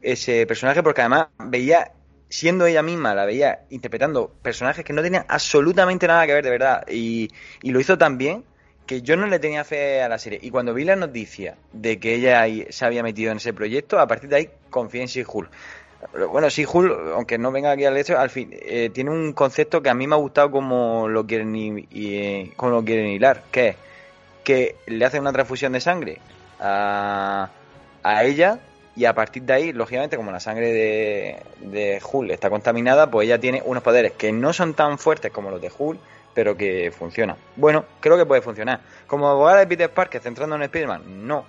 ese personaje porque además veía siendo ella misma la veía interpretando personajes que no tenían absolutamente nada que ver de verdad. Y, y lo hizo tan bien que yo no le tenía fe a la serie. Y cuando vi la noticia de que ella se había metido en ese proyecto a partir de ahí confié en She-Hulk. Bueno, She-Hulk, aunque no venga aquí al hecho, al fin, eh, tiene un concepto que a mí me ha gustado como lo quieren y, eh, como lo quieren hilar, que es que le hacen una transfusión de sangre a, a ella y a partir de ahí, lógicamente, como la sangre de, de Hulk está contaminada, pues ella tiene unos poderes que no son tan fuertes como los de Hulk, pero que funcionan. Bueno, creo que puede funcionar. Como abogada de Peter Parker, centrando en Spider-Man, no.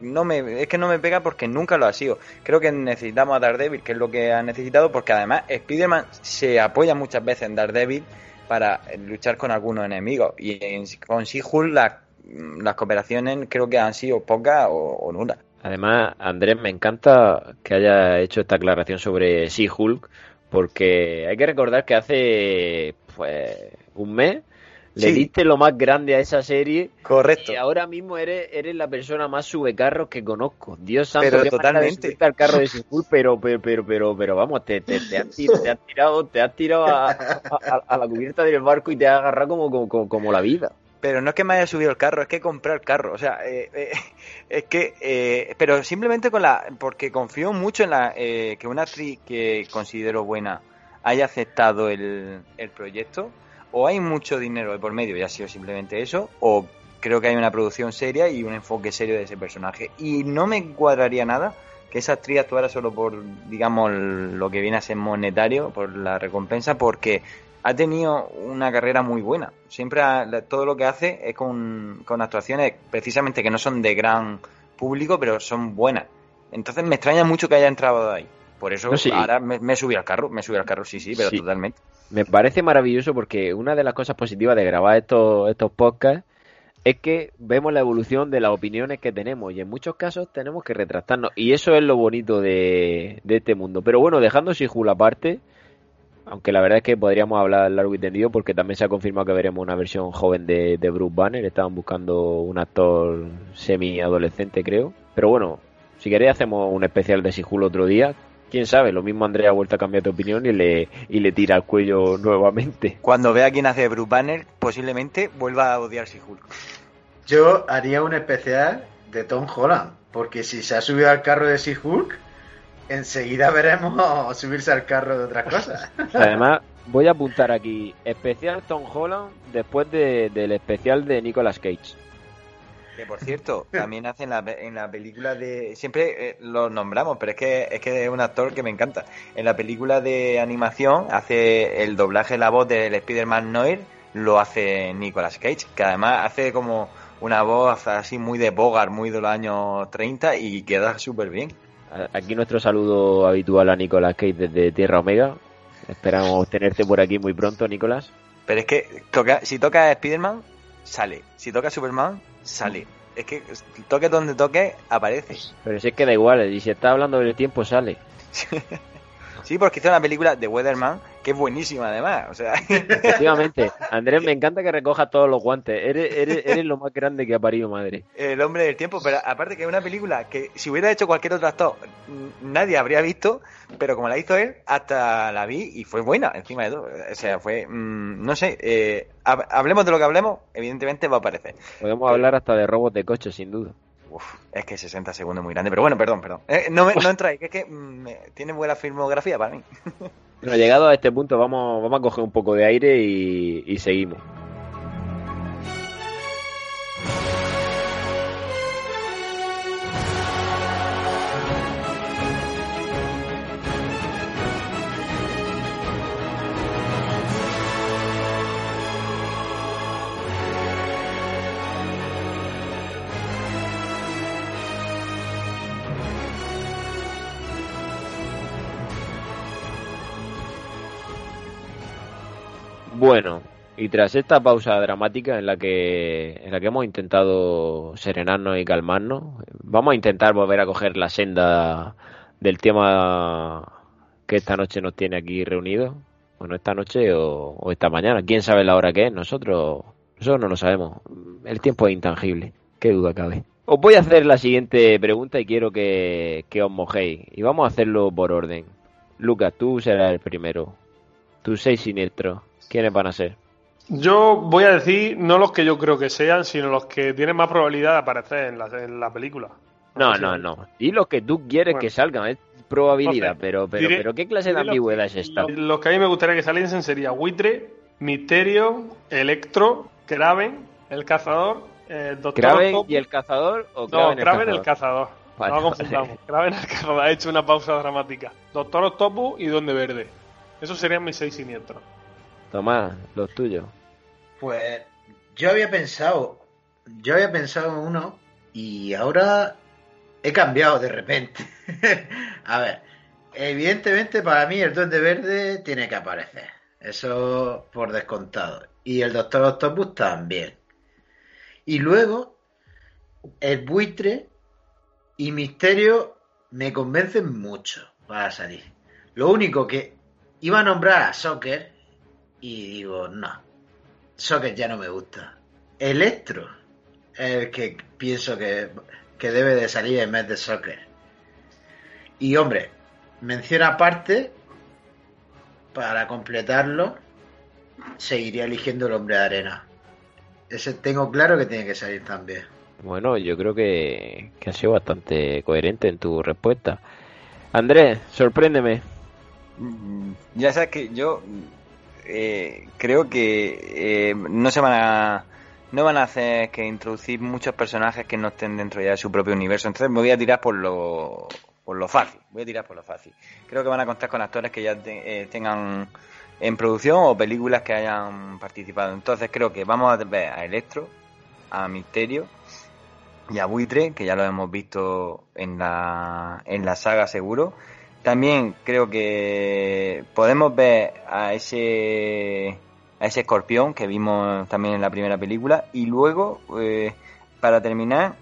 No me, es que no me pega porque nunca lo ha sido. Creo que necesitamos a Daredevil, que es lo que ha necesitado, porque además Spider-Man se apoya muchas veces en Daredevil para luchar con algunos enemigos. Y en, con She-Hulk las cooperaciones creo que han sido pocas o, o nulas. Además, Andrés, me encanta que haya hecho esta aclaración sobre She-Hulk, porque hay que recordar que hace pues un mes le Sí. diste lo más grande a esa serie Correcto. y ahora mismo eres, eres la persona más subecarros que conozco. Dios santo, Pero totalmente. al carro de She-Hulk, pero, pero, pero, pero, pero vamos, te, te, te, has, tir- te has tirado, te has tirado a, a- a la cubierta del barco y te has agarrado como, como, como, como la vida. Pero no es que me haya subido el carro, es que compré el carro. O sea, eh, eh, es que. eh, pero simplemente con la. Porque confío mucho en la eh, que una actriz que considero buena haya aceptado el, el proyecto. O hay mucho dinero de por medio y ha sido simplemente eso. O creo que hay una producción seria y un enfoque serio de ese personaje. Y no me cuadraría nada que esa actriz actuara solo por, digamos, lo que viene a ser monetario, por la recompensa, porque ha tenido una carrera muy buena. Siempre ha- todo lo que hace es con, con actuaciones precisamente que no son de gran público, pero son buenas. Entonces me extraña mucho que haya entrado ahí. Por eso No, sí. ahora me, me subí al carro, me subí al carro, sí, sí, pero Sí. totalmente. Me parece maravilloso porque una de las cosas positivas de grabar estos, estos podcasts es que vemos la evolución de las opiniones que tenemos y en muchos casos tenemos que retractarnos y eso es lo bonito de, de este mundo. Pero bueno, dejando Shihul aparte, aunque la verdad es que podríamos hablar largo y tendido porque también se ha confirmado que veremos una versión joven de, de Bruce Banner, estaban buscando un actor semi-adolescente creo. Pero bueno, Si queréis hacemos un especial de Sihul otro día. Quién sabe, lo mismo Andrea ha vuelto a cambiar de opinión y le, y le tira al cuello nuevamente. Cuando vea quién hace Bruce Banner, posiblemente vuelva a odiar She-Hulk. Yo haría un especial de Tom Holland, porque si se ha subido al carro de She-Hulk, enseguida veremos subirse al carro de otras cosas. Además, voy a apuntar aquí, especial Tom Holland después de- del especial de Nicolas Cage. Que por cierto, también hace en la, en la película de. Siempre eh, lo nombramos, pero es que, es que es un actor que me encanta. En la película de animación hace el doblaje, la voz del Spider-Man Noir, lo hace Nicolas Cage, que además hace como una voz así muy de Bogart, muy de los años 30 y queda súper bien. Aquí nuestro saludo habitual a Nicolas Cage desde Tierra Omega. Esperamos tenerte por aquí muy pronto, Nicolas. Pero es que toca, si toca Spider-Man, sale. Si toca Superman, sale. Es que toque donde toque, aparece. Pero si es que da igual, y si está hablando del tiempo, sale. Sí, porque hizo una película de Weatherman que es buenísima además. O sea, Efectivamente. Andrés, me encanta que recojas todos los guantes. Eres, eres, eres lo más grande que ha parido madre. el hombre del tiempo. Pero aparte que es una película que si hubiera hecho cualquier otro actor, nadie habría visto. Pero como la hizo él, hasta la vi y fue buena encima de todo. O sea, fue, mm, no sé, eh, hab- hablemos de lo que hablemos, evidentemente va a aparecer. Podemos hablar hasta de robos de coche, sin duda. Uf, es que 60 segundos es muy grande. Pero bueno, perdón, perdón. Eh, no, me, no entráis, que es que mm, me- tiene buena filmografía para mí. Bueno, llegado a este punto, vamos, vamos a coger un poco de aire y, y seguimos. Bueno, y tras esta pausa dramática en la que en la que hemos intentado serenarnos y calmarnos, vamos a intentar volver a coger la senda del tema que esta noche nos tiene aquí reunidos. Bueno, esta noche o, esta mañana. ¿Quién sabe la hora que es? Nosotros, nosotros no lo sabemos. El tiempo es intangible. Qué duda cabe. Os voy a hacer la siguiente pregunta y quiero que, que os mojéis. Y vamos a hacerlo por orden. Lucas, tú serás el primero. Tus seis siniestros. ¿Quiénes van a ser? Yo voy a decir no los que yo creo que sean, sino los que tienen más probabilidad de aparecer en la, en la película. No, no, no. Y los que tú quieres Bueno. que salgan. Es probabilidad, Entonces, pero, pero, diré- pero ¿qué clase de ambigüedad es esta? Los, que a mí me gustaría que saliesen sería Buitre, Misterio, Electro, Kraven, el cazador, eh, Doctor ¿Kraven Octopus- y el cazador o No, Kraven, el el cazador. Vale, no lo vale. confundamos. Kraven el cazador ha hecho una pausa dramática. Doctor Octopus y Duende Verde. Esos serían mis seis siniestros. Tomás, los tuyos. Pues yo había pensado, yo había pensado en uno y ahora he cambiado de repente. A ver, evidentemente para mí el Duende Verde tiene que aparecer, eso por descontado. Y el Doctor Octopus también. Y luego el buitre y Misterio me convencen mucho para salir. Lo único que iba a nombrar a Soccer y digo, no, Socket ya no me gusta. Electro es el que pienso que, que debe de salir en vez de Soccer. Y hombre, menciona aparte, para completarlo, seguiría eligiendo el hombre de arena. Ese tengo claro que tiene que salir también. Bueno, yo creo que, que has sido bastante coherente en tu respuesta. Andrés, sorpréndeme. Mm, Ya sabes que yo eh, creo que eh, no se van a no van a hacer que introducir muchos personajes que no estén dentro ya de su propio universo. Entonces me voy a tirar por lo por lo fácil. Voy a tirar por lo fácil. Creo que van a contar con actores que ya eh, tengan en producción o películas que hayan participado. Entonces creo que vamos a ver a Electro, a Misterio y a Buitre, que ya lo hemos visto en la, en la saga seguro. También creo que podemos ver a ese a ese escorpión que vimos también en la primera película. Y luego eh, para terminar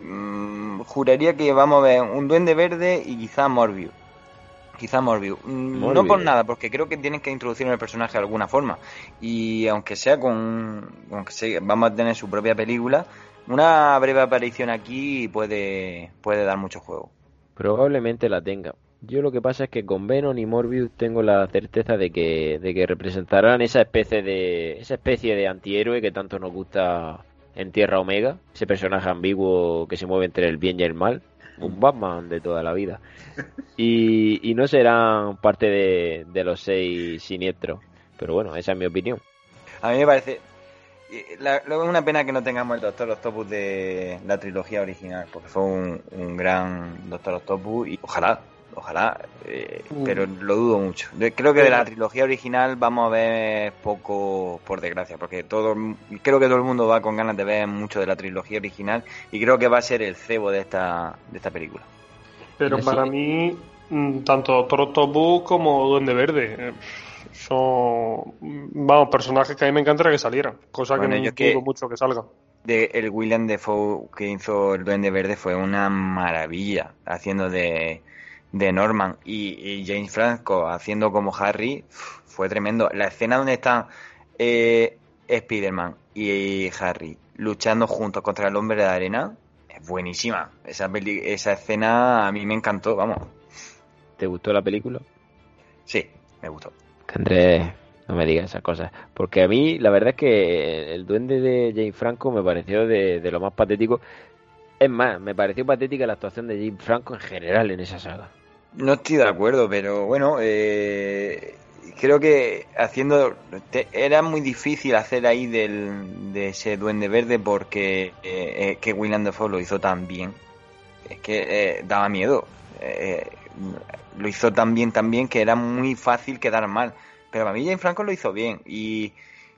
mm, juraría que vamos a ver un duende verde y quizá Morbius. Quizá Morbius. Mm, no por nada porque creo que tienen que introducir en el personaje de alguna forma. Y aunque sea con aunque sea, vamos a tener su propia película una breve aparición aquí puede, puede dar mucho juego. Probablemente la tenga. Yo lo que pasa es que con Venom y Morbius tengo la certeza de que, de que representarán esa especie de esa especie de antihéroe que tanto nos gusta en Tierra Omega, ese personaje ambiguo que se mueve entre el bien y el mal, un Batman de toda la vida. Y, y no serán parte de, los seis siniestros. Pero bueno, esa es mi opinión. A mí me parece. Luego es una pena que no tengamos el Doctor Octopus de la trilogía original, porque fue un, un gran Doctor Octopus y ojalá, ojalá, eh, Mm. pero lo dudo mucho. De- Creo que de la trilogía original vamos a ver poco, por desgracia, porque todo, creo que todo el mundo va con ganas de ver mucho de la trilogía original y creo que va a ser el cebo de esta, de esta película. Pero para mí, mm, tanto Octopus como Duende Verde eh, son, vamos, personajes que a mí me encantaría que salieran, cosa Bueno, que es que- dudo mucho que salgan. de el William Defoe que hizo el Duende Verde fue una maravilla haciendo de, de Norman y, y James Franco haciendo como Harry fue tremendo la escena donde están eh, Spider-Man y Harry luchando juntos contra el hombre de arena es buenísima esa peli- esa escena a mí me encantó vamos ¿Te gustó la película? sí me gustó Que Andrés, no me digas esas cosas. Porque a mí, la verdad es que el duende de James Franco me pareció de, de lo más patético. Es más, me pareció patética la actuación de James Franco en general en esa saga. No estoy de acuerdo, pero bueno, eh, creo que haciendo era muy difícil hacer ahí del, de ese duende verde porque eh, que William Dafoe lo hizo tan bien. Es que eh, daba miedo. Eh, lo hizo tan bien, tan bien que era muy fácil quedar mal. Pero para mí James Franco lo hizo bien y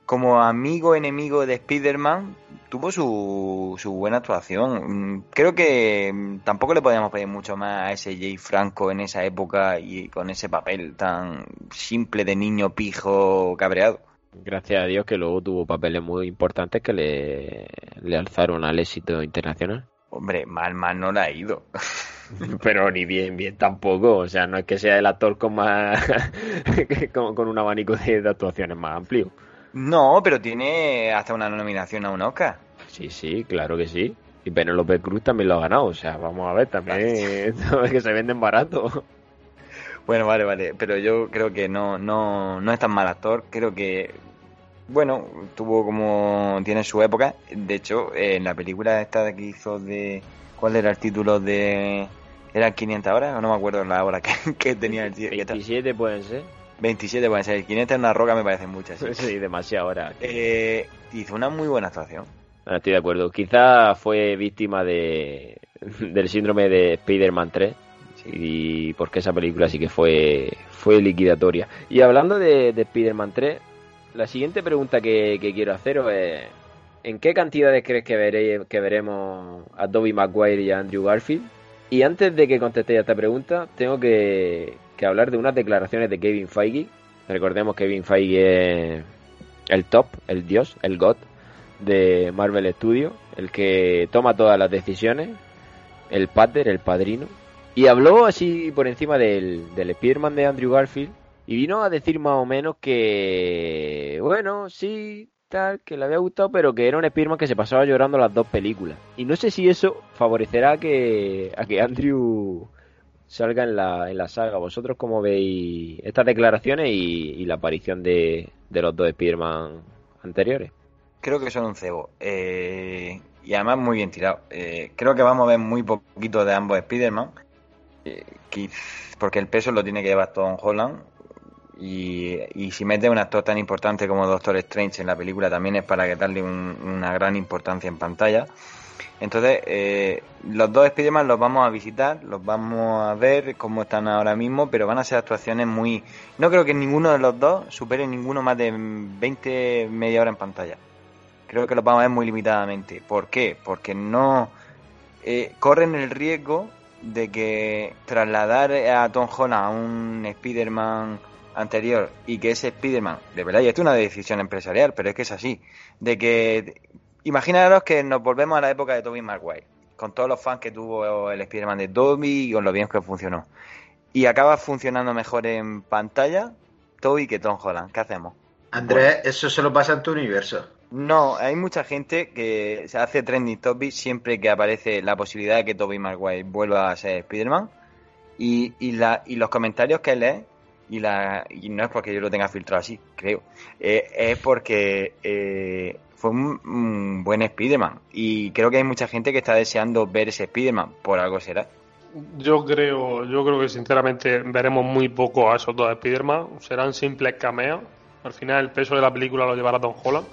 como amigo enemigo de Spider-Man tuvo su, su buena actuación. Mm, Creo que mm, tampoco le podíamos pedir mucho más a ese Jay Franco en esa época y con ese papel tan simple de niño pijo cabreado. Gracias a Dios que luego tuvo papeles muy importantes que le, le alzaron al éxito internacional. Hombre, mal, mal no la ha ido. Pero ni bien, bien tampoco. O sea, no es que sea el actor con más. con, con un abanico de, de actuaciones más amplio. No, pero tiene hasta una nominación a un Oscar. Sí, sí, claro que sí. Y Penelope Cruz también lo ha ganado. O sea, vamos a ver, también es que se venden barato. Bueno, vale, vale, pero yo creo que no, no, no es tan mal actor. Creo que, bueno, tuvo como. tiene su época. De hecho, eh, en la película esta que hizo de. ¿Cuál era el título de.? ¿Eran 500 horas? O no me acuerdo la hora que, que tenía el tío. que está- 27 pueden ser. 27 pueden ser. 500 en una roca me parecen muchas. sí. Sí, demasiado ahora. Eh, hizo una muy buena actuación. No, estoy de acuerdo. Quizá fue víctima de del síndrome de Spider-Man 3 y porque esa película sí que fue fue liquidatoria. Y hablando de, de Spider-Man 3, la siguiente pregunta que, que quiero haceros es ¿en qué cantidades crees que, veré- que veremos a Tobey Maguire y a Andrew Garfield? Y antes de que contestéis a esta pregunta, tengo que, que hablar de unas declaraciones de Kevin Feige. Recordemos que Kevin Feige es el top, el dios, el god de Marvel Studios, el que toma todas las decisiones, el pater, el padrino, y habló así por encima del, del Spider-Man de Andrew Garfield y vino a decir más o menos que, bueno, sí, tal, que le había gustado, pero que era un Spider-Man que se pasaba llorando las dos películas. Y no sé si eso favorecerá que, a que Andrew salga en la, en la saga. ¿Vosotros cómo veis estas declaraciones y, la aparición de, de los dos Spider-Man anteriores? Creo que son un cebo. Eh, y además muy bien tirado. Eh, creo que vamos a ver muy poquito de ambos Spider-Man. Eh, porque el peso lo tiene que llevar Tom Holland. Y, y si mete un actor tan importante como Doctor Strange en la película también es para que darle un- una gran importancia en pantalla. Entonces, eh, los dos Spider-Man los vamos a visitar, los vamos a ver cómo están ahora mismo, pero van a ser actuaciones muy... No creo que ninguno de los dos supere ninguno más de 20, media hora en pantalla. Creo que los vamos a ver muy limitadamente. ¿Por qué? Porque no... eh, corren el riesgo de que trasladar a Tom Holland a un Spider-Man anterior y que ese Spider-Man, de verdad, y esto es una decisión empresarial, pero es que es así, de que imaginaros que nos volvemos a la época de Tobey Maguire, con todos los fans que tuvo el Spider-Man de Tobey y con lo bien que funcionó. Y acaba funcionando mejor en pantalla Tobey que Tom Holland. ¿Qué hacemos? Andrés, eso solo pasa en tu universo. No, hay mucha gente que se hace trending topic siempre que aparece la posibilidad de que Tobey Maguire vuelva a ser Spider-Man. Y, y, la, y los comentarios que lee, y, la, y no es porque yo lo tenga filtrado así, creo, eh, es porque eh, fue un, buen Spider-Man. Y creo que hay mucha gente que está deseando ver ese Spider-Man, por algo será. Yo creo, yo creo que sinceramente veremos muy poco a esos dos Spider-Man. Serán simples cameos. Al final el peso de la película lo llevará Tom Holland.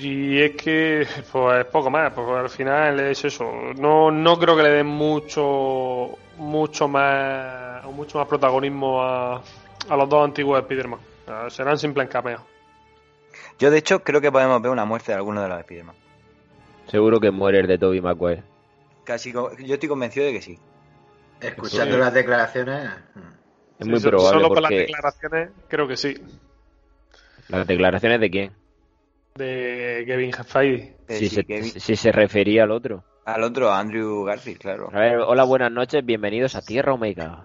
Y es que, pues poco más, pues al final es eso. No, no creo que le den mucho, mucho más, mucho más protagonismo a, a los dos antiguos Spider-Man. Serán simples cameos. Yo, de hecho, creo que podemos ver una muerte de alguno de los Spider-Man. Seguro que muere el de Toby Maguire. Casi, yo estoy convencido de que sí. Escuchando Sí. las declaraciones. mm. Es Sí, muy so- probable Solo por las porque declaraciones, creo que sí. las declaraciones de quién? De Kevin Feige. Eh, Si sí, se, que vi- si se refería al otro. Al otro, a Andrew Garfield, claro. A ver, hola, buenas noches, bienvenidos a Tierra Omega.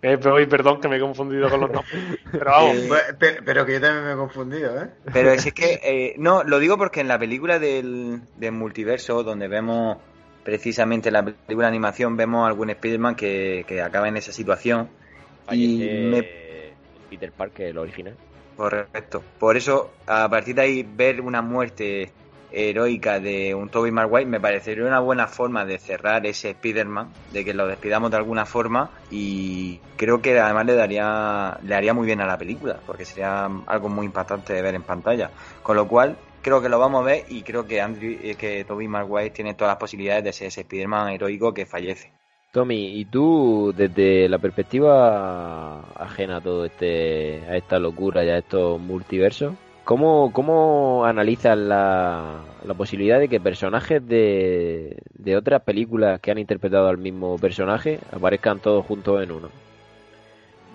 Eh, perdón que me he confundido con los nombres. Pero vamos, Eh, Pero que yo también me he confundido, ¿eh? Pero es que, eh, no, lo digo porque en la película del, del multiverso, donde vemos precisamente en la película de animación, vemos algún Spider-Man que, que acaba en esa situación. Y me- Peter Parker, el original. Correcto. Por eso, a partir de ahí, ver una muerte heroica de un Tobey Maguire me parecería una buena forma de cerrar ese Spider-Man, de que lo despidamos de alguna forma y creo que además le daría le haría muy bien a la película, porque sería algo muy impactante de ver en pantalla. Con lo cual, creo que lo vamos a ver y creo que Andrew, eh, que Tobey Maguire tiene todas las posibilidades de ser ese Spider-Man heroico que fallece. Tommy, ¿y tú desde la perspectiva ajena a todo este, a esta locura y a estos multiversos, cómo, cómo analizas la, la posibilidad de que personajes de, de otras películas que han interpretado al mismo personaje aparezcan todos juntos en uno?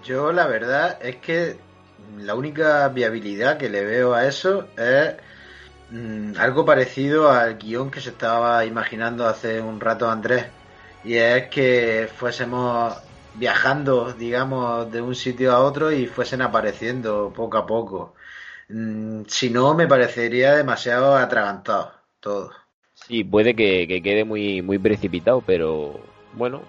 Yo la verdad es que la única viabilidad que le veo a eso es mm, algo parecido al guion que se estaba imaginando hace un rato Andrés. Y es que fuésemos viajando, digamos, de un sitio a otro y fuesen apareciendo poco a poco. Mm, si no, me parecería demasiado atragantado todo. Sí, puede que, que quede muy, muy precipitado, pero bueno,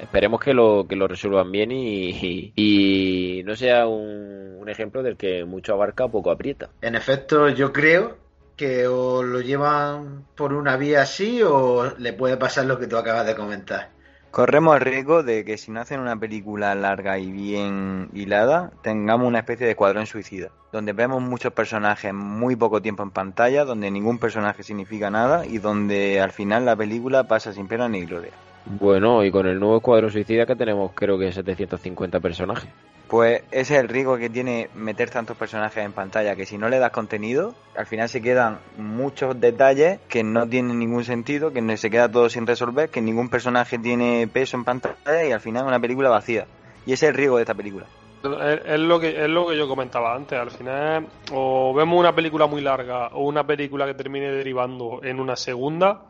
esperemos que lo, que lo resuelvan bien y, y- y no sea un, un ejemplo del que mucho abarca, poco aprieta. En efecto, yo creo que o lo llevan por una vía así o le puede pasar lo que tú acabas de comentar. Corremos el riesgo de que si no hacen una película larga y bien hilada, tengamos una especie de escuadrón suicida, donde vemos muchos personajes muy poco tiempo en pantalla, donde ningún personaje significa nada y donde al final la película pasa sin pena ni gloria. Bueno, y con el nuevo Escuadrón Suicida que tenemos creo que 750 personajes. Pues ese es el riesgo que tiene meter tantos personajes en pantalla, que si no le das contenido, al final se quedan muchos detalles que no tienen ningún sentido, que se queda todo sin resolver, que ningún personaje tiene peso en pantalla y al final es una película vacía. Y ese es el riesgo de esta película. Es, lo que es lo que yo comentaba antes. Al final, o vemos una película muy larga o una película que termine derivando en una segunda,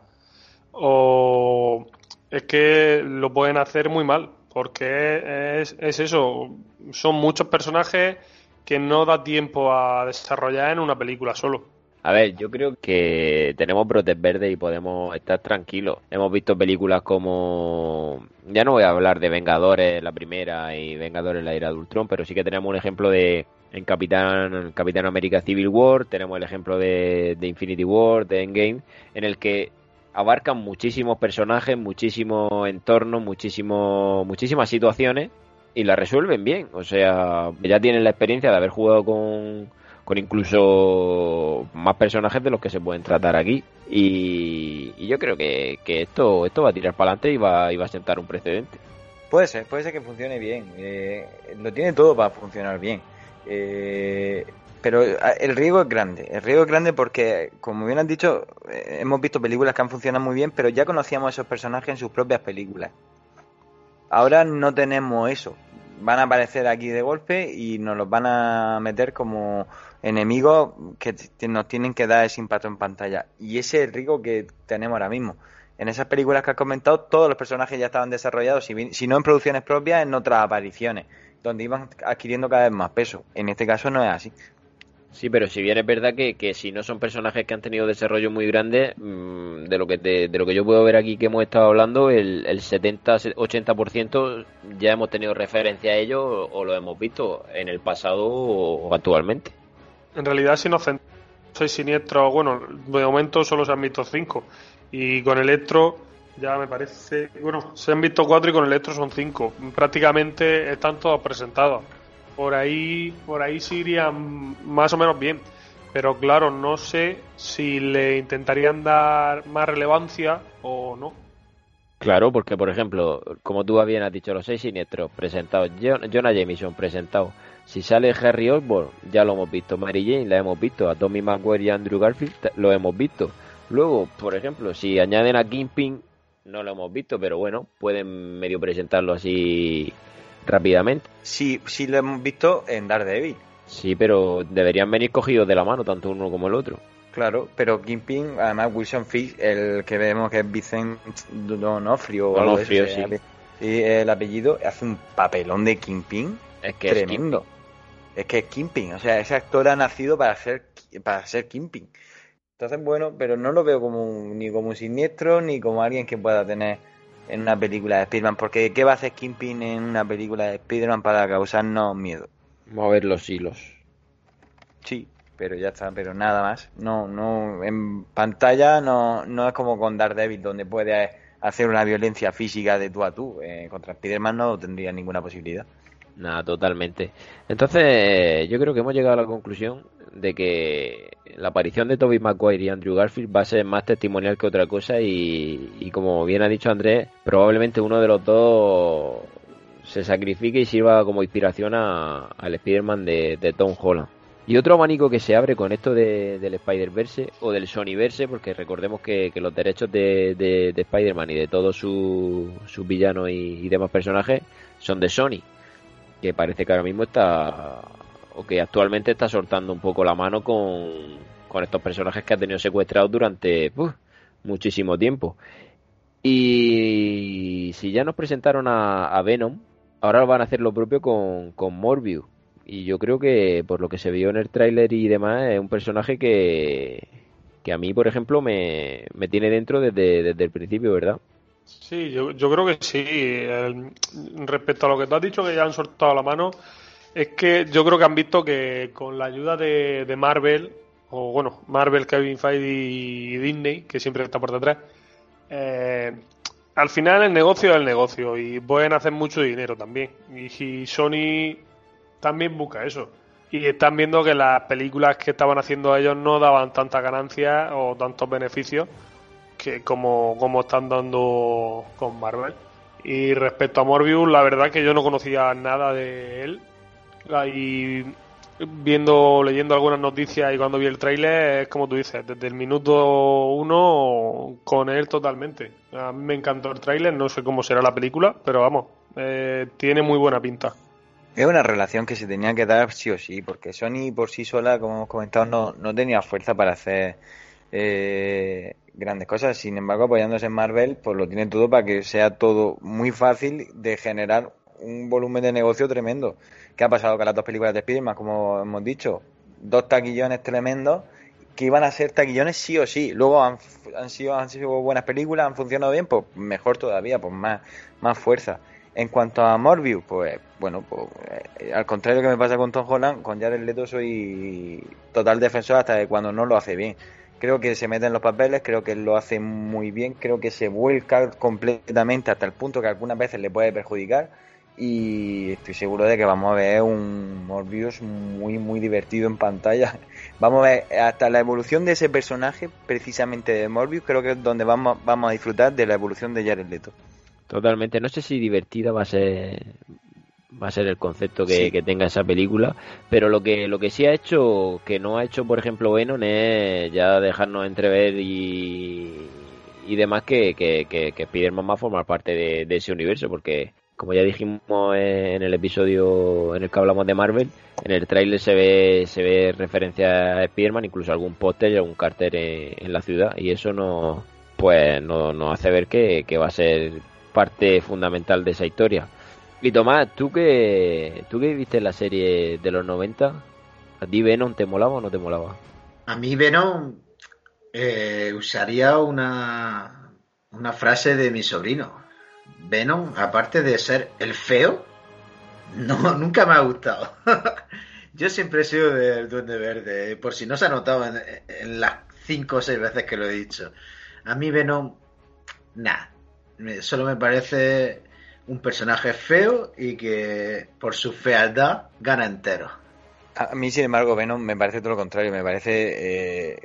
o es que lo pueden hacer muy mal, porque es, es eso. Son muchos personajes que no da tiempo a desarrollar en una película solo. A ver, yo creo que tenemos brotes verdes y podemos estar tranquilos. Hemos visto películas como... Ya no voy a hablar de Vengadores, la primera, y Vengadores, la era de Ultron, pero sí que tenemos un ejemplo de... En Capitán, Capitán América Civil War, tenemos el ejemplo de, Infinity War, de Endgame, en el que abarcan muchísimos personajes, muchísimos entornos, muchísimos, muchísimas situaciones y las resuelven bien. O sea, ya tienen la experiencia de haber jugado con, con incluso más personajes de los que se pueden tratar aquí. Y, yo creo que, que esto, esto va a tirar para adelante y va, y va a sentar un precedente. Puede ser, puede ser que funcione bien. eh, lo tiene todo para funcionar bien. Eh, pero a- el riesgo es grande. El riesgo es grande porque, como bien han dicho, eh, hemos visto películas que han funcionado muy bien, pero ya conocíamos a esos personajes en sus propias películas. Ahora no tenemos eso. Van a aparecer aquí de golpe y nos los van a meter como enemigos que nos tienen que dar ese impacto en pantalla. Y ese es riesgo que tenemos ahora mismo. En esas películas que has comentado, todos los personajes ya estaban desarrollados, si, si no en producciones propias, en otras apariciones, donde iban adquiriendo cada vez más peso. En este caso no es así. Sí, pero si bien es verdad que, que si no son personajes que han tenido desarrollo muy grande, mm, de lo que te- de lo que yo puedo ver aquí que hemos estado hablando, el, el 70-80% ya hemos tenido referencia a ellos o, lo hemos visto en el pasado o actualmente. En realidad, si nos centramos seis siniestros, bueno, de momento solo se han visto cinco. Y con Electro ya me parece, bueno, se han visto cuatro y con Electro son cinco. Prácticamente están todos presentados. Por ahí, por ahí sí irían más o menos bien. Pero claro, no sé si le intentarían dar más relevancia o no. Claro, porque por ejemplo, como tú bien has dicho, los seis siniestros presentados, Jonah Jameson presentado. Si sale Harry Osborn, ya lo hemos visto. Mary Jane la hemos visto. A Tommy Maguire y Andrew Garfield lo hemos visto. Luego, por ejemplo, si añaden a Kingpin, no lo hemos visto, pero bueno, pueden medio presentarlo así rápidamente. Sí, sí lo hemos visto en Daredevil. Sí, pero deberían venir cogidos de la mano, tanto uno como el otro. Claro, pero Kingpin, además Wilson Fisk, el que vemos que es Vicent Donofrio o algo de eso, Donofrio, se sí. el apellido, hace un papelón de Kingpin Es que es tremendo. Es que es Kingpin, o sea, ese actor ha nacido para ser para ser Kingpin. Entonces, bueno, pero no lo veo como un- ni como un siniestro ni como alguien que pueda tener en una película de Spider-Man. Porque ¿qué va a hacer Kingpin en una película de Spider-Man para causarnos miedo? Mover los hilos. Sí, pero ya está, pero nada más. No, no, en pantalla no, no es como con Daredevil, donde puede hacer una violencia física de tú a tú. Eh, contra Spider-Man no tendría ninguna posibilidad. Nada, totalmente. Entonces, yo creo que hemos llegado a la conclusión de que la aparición de Tobey Maguire y Andrew Garfield va a ser más testimonial que otra cosa y, como bien ha dicho Andrés, probablemente uno de los dos se sacrifique y sirva como inspiración a- al Spider-Man de, Tom Holland. Y otro abanico que se abre con esto de- del Spider-Verse o del Sonyverse, porque recordemos que, los derechos de, de- de Spider-Man y de todos sus villanos y demás personajes son de Sony que parece que ahora mismo está o que actualmente está soltando un poco la mano con, con estos personajes que ha tenido secuestrados durante muchísimo tiempo. Y si ya nos presentaron a, a Venom, ahora van a hacer lo propio con, con Morbius. Y yo creo que por lo que se vio en el tráiler y demás, es un personaje que, que a mí, por ejemplo, me, me tiene dentro desde, desde el principio, ¿verdad? Sí, yo, yo creo que sí. Respecto a lo que tú has dicho, que ya han soltado la mano, es que yo creo que han visto que con la ayuda de, Marvel, o bueno, Marvel, Kevin Feige y Disney, que siempre está por detrás, eh, al final el negocio es el negocio y pueden hacer mucho dinero también. Y si Sony también busca eso. Y están viendo que las películas que estaban haciendo ellos no daban tantas ganancias o tantos beneficios que como, como están dando con Marvel. Y respecto a Morbius, la verdad que yo no conocía nada de él. Y viendo, leyendo algunas noticias y cuando vi el tráiler, es como tú dices, desde el minuto uno con él totalmente. Me encantó el tráiler, no sé cómo será la película, pero vamos, eh, tiene muy buena pinta. Es una relación que se tenía que dar sí o sí, porque Sony por sí sola, como hemos comentado, no, no tenía fuerza para hacer eh, grandes cosas. Sin embargo, apoyándose en Marvel, pues lo tiene todo para que sea todo muy fácil de generar un volumen de negocio tremendo. ¿Qué ha pasado con las dos películas de Spider-Man? Como hemos dicho, dos taquillones tremendos que iban a ser taquillones sí o sí. Luego han, sido han sido buenas películas, han funcionado bien, pues mejor todavía, pues más, más fuerza. En cuanto a Morbius, pues bueno, pues eh, al contrario que me pasa con Tom Holland, con Jared Leto soy total defensor hasta de cuando no lo hace bien. Creo que se mete en los papeles, creo que lo hace muy bien, creo que se vuelca completamente hasta el punto que algunas veces le puede perjudicar y estoy seguro de que vamos a ver un Morbius muy muy divertido en pantalla. Vamos a ver hasta la evolución de ese personaje, precisamente de Morbius, creo que es donde vamos, vamos a disfrutar de la evolución de Jared Leto. Totalmente. No sé si divertida va a ser va a ser el concepto que, Sí. que tenga esa película, pero lo que lo que sí ha hecho, que no ha hecho, por ejemplo, Venom, es ya dejarnos entrever y, y demás que, que, que, que Spider-Man va a formar parte de, de ese universo, porque como ya dijimos en el episodio en el que hablamos de Marvel, en el tráiler se ve se ve referencia a Spider-Man, incluso algún póster y algún cartel en, en la ciudad, y eso no pues no- nos hace ver que, que va a ser parte fundamental de esa historia. Y Tomás, tú que tú que viste la serie de los 90, ¿A ti Venom te molaba o no te molaba? A mí Venom eh, usaría una, una frase de mi sobrino. Venom, aparte de ser el feo, no, nunca me ha gustado. Yo siempre he sido del Duende Verde, por si no se ha notado en, en las cinco o seis veces que lo he dicho. A mí Venom, nada, solo me parece un personaje feo y que por su fealdad gana entero. A mí, sin embargo, Venom me parece todo lo contrario. Me parece. eh,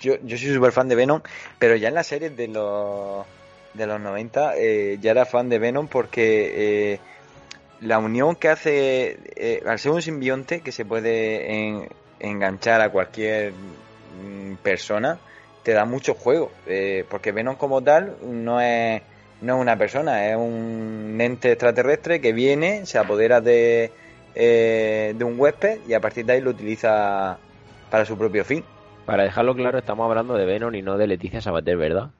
yo, yo soy súper fan de Venom, pero ya en las series de los, de los 90 eh, ya era fan de Venom porque eh, la unión que hace. eh, al ser un simbionte que se puede en- enganchar a cualquier mm, persona, te da mucho juego. eh, porque Venom, como tal, no es. No es una persona, es un ente extraterrestre que viene, se apodera de, eh, de un huésped y a partir de ahí lo utiliza para su propio fin. Para dejarlo claro, estamos hablando de Venom y no de Leticia Sabater, ¿verdad?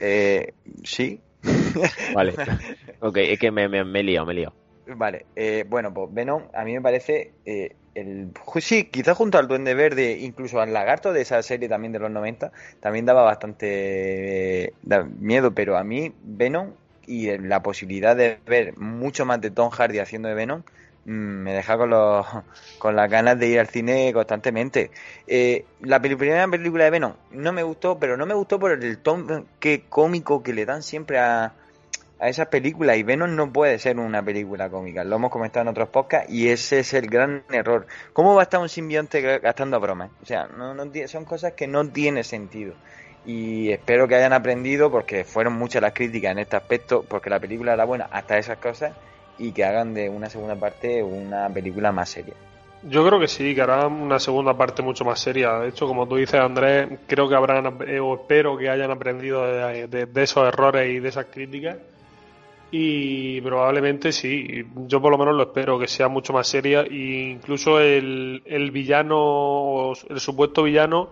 Eh, sí, Vale. ok, es que me, me, me he liado, me he liado. vale. eh, bueno, pues Venom a mí me parece eh, el sí, quizás junto al Duende Verde, incluso al Lagarto de esa serie también de los 90, también daba bastante eh, miedo, pero a mí Venom y la posibilidad de ver mucho más de Tom Hardy haciendo de Venom mm, me deja con los con las ganas de ir al cine constantemente. Eh, la primera película de Venom no me gustó, pero no me gustó por el tono que cómico que le dan siempre a, a esas películas y Venom no puede ser una película cómica. Lo hemos comentado en otros podcasts y ese es el gran error. ¿Cómo va a estar un simbionte gastando bromas? O sea, no, no son cosas que no tiene sentido. Y espero que hayan aprendido porque fueron muchas las críticas en este aspecto, porque la película era buena hasta esas cosas y que hagan de una segunda parte una película más seria. Yo creo que sí, que harán una segunda parte mucho más seria. De hecho, como tú dices, Andrés, creo que habrán, eh, o espero que hayan aprendido de esos errores y de esas críticas. Y probablemente sí, yo por lo menos lo espero, que sea mucho más seria. E incluso el, el villano, el supuesto villano,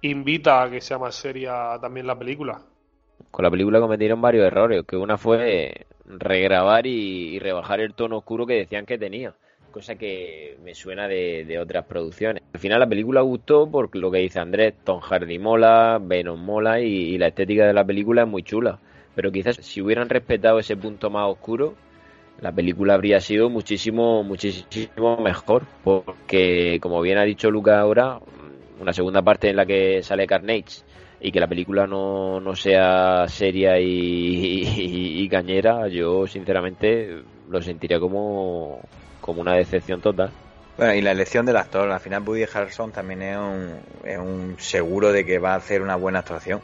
invita a que sea más seria también la película. Con la película cometieron varios errores, que una fue regrabar y, rebajar el tono oscuro que decían que tenía, cosa que me suena de, de otras producciones. Al final la película gustó por lo que dice Andrés, Tom Hardy mola, Venom mola y, y la estética de la película es muy chula. Pero quizás si hubieran respetado ese punto más oscuro, la película habría sido muchísimo, muchísimo mejor. Porque, como bien ha dicho Lucas ahora, una segunda parte en la que sale Carnage y que la película no, no sea seria y cañera, yo sinceramente lo sentiría como, como una decepción total. Bueno, y la elección del actor, al final Woody Harrelson también es un, es un seguro de que va a hacer una buena actuación.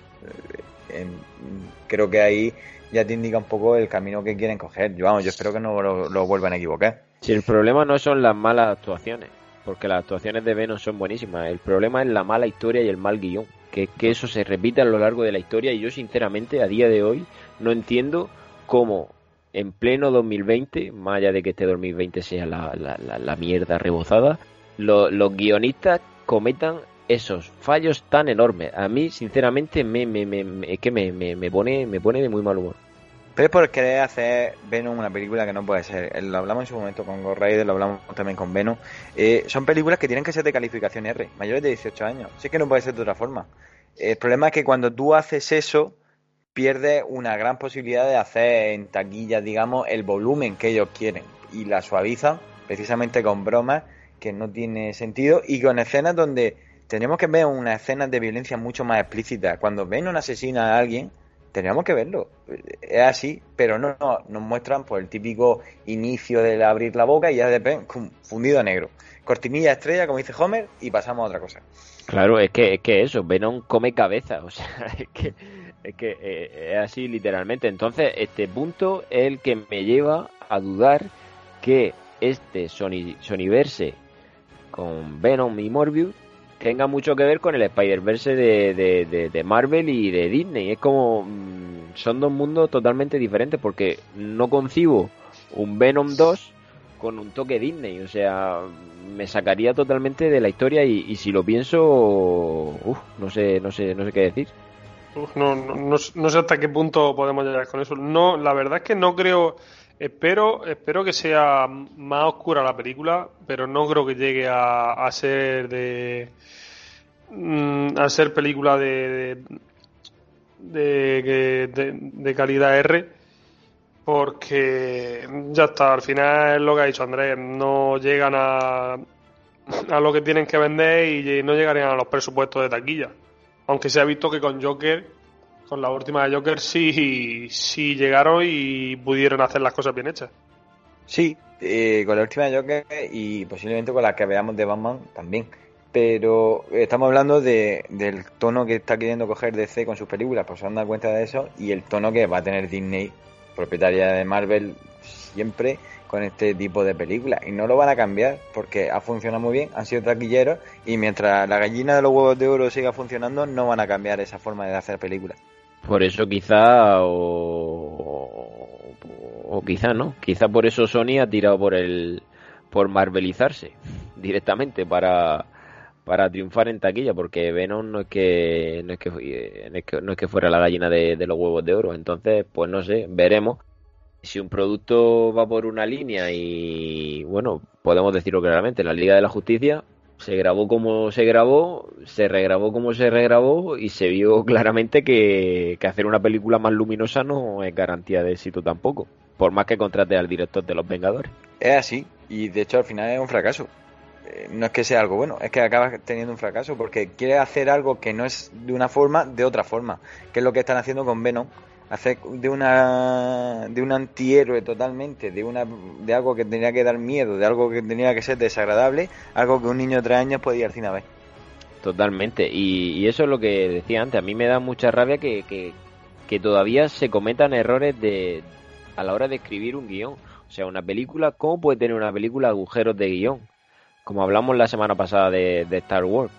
Creo que ahí ya te indica un poco el camino que quieren coger. Yo, vamos, yo espero que no lo, vuelvan a equivocar. Si el problema no son las malas actuaciones, porque las actuaciones de Venom son buenísimas, el problema es la mala historia y el mal guion, que, que eso se repite a lo largo de la historia y yo sinceramente a día de hoy no entiendo cómo en pleno 2020, más allá de que este 2020 sea la, la, la, la mierda rebozada, lo- los guionistas cometan esos fallos tan enormes. A mí, sinceramente, me, me, me, que me, me, me pone, me pone de muy mal humor. Pero es por querer hacer Venom una película que no puede ser. Eh, Lo hablamos en su momento con Ghost lo hablamos también con Venom. Eh, son películas que tienen que ser de calificación R, mayores de 18 años. Sí que no puede ser de otra forma. El problema es que cuando tú haces eso, pierdes una gran posibilidad de hacer en taquilla, digamos, el volumen que ellos quieren. Y la suavizan precisamente con bromas que no tiene sentido y con escenas donde tenemos que ver unas escenas de violencia mucho más explícitas. Cuando ven un asesino a alguien, tenemos que verlo. Es así, pero no, no, nos muestran pues el típico inicio del abrir la boca y ya de fundido a negro. Cortinilla estrella, como dice Homer, y pasamos a otra cosa. Claro, es que es que eso, Venom come cabeza, o sea, es que es que eh, es así literalmente. Entonces, este punto es el que me lleva a dudar que este Sony Sonyverse con Venom y Morbius tenga mucho que ver con el Spider-Verse de, de, de- Marvel y de Disney. Es como mm, son dos mundos totalmente diferentes porque no concibo un Venom 2 con un toque Disney, o sea, me sacaría totalmente de la historia y, y si lo pienso, uf, no sé, no sé, no sé qué decir. Uf, no, no, no, no sé hasta qué punto podemos llegar con eso. No, la verdad es que no creo Espero, espero que sea más oscura la película, pero no creo que llegue a, a ser de mm, a ser película de de, de, calidad R, porque ya está, al final es lo que ha dicho Andrés, no llegan a, a lo que tienen que vender y no llegarían a los presupuestos de taquilla. Aunque se ha visto que con Joker, con la última de Joker, sí, sí llegaron y pudieron hacer las cosas bien hechas. Sí, eh, con la última de Joker y posiblemente con la que veamos de Batman también. Pero estamos hablando de, del tono que está queriendo coger DC con sus películas, pues se han dado cuenta de eso, y el tono que va a tener Disney, propietaria de Marvel, siempre con este tipo de películas. Y no lo van a cambiar porque ha funcionado muy bien, han sido taquilleros, y mientras la gallina de los huevos de oro siga funcionando, no van a cambiar esa forma de hacer películas. Por eso quizá o, o quizá no, quizá por eso Sony ha tirado por el por marvelizarse directamente para para triunfar en taquilla porque Venom no es que no es que, no es que, no es que fuera la gallina de, de los huevos de oro, entonces pues no sé, veremos. Si un producto va por una línea y bueno, podemos decirlo claramente, la Liga de la Justicia se grabó como se grabó, se regrabó como se regrabó y se vio claramente que, que hacer una película más luminosa no es garantía de éxito tampoco, por más que contrate al director de Los Vengadores. Es así, y de hecho al final es un fracaso. Eh, No es que sea algo bueno, es que acabas teniendo un fracaso porque quiere hacer algo que no es de una forma, de otra forma, que es lo que están haciendo con Venom. Hacer de una de un antihéroe totalmente, de una de algo que tenía que dar miedo, de algo que tenía que ser desagradable, algo que un niño de tres años podía ir al a ver. Totalmente, y, y eso es lo que decía antes, a mí me da mucha rabia que, que, que todavía se cometan errores de a la hora de escribir un guion. O sea, una película, ¿cómo puede tener una película agujeros de guion? Como hablamos la semana pasada de, de Star Wars.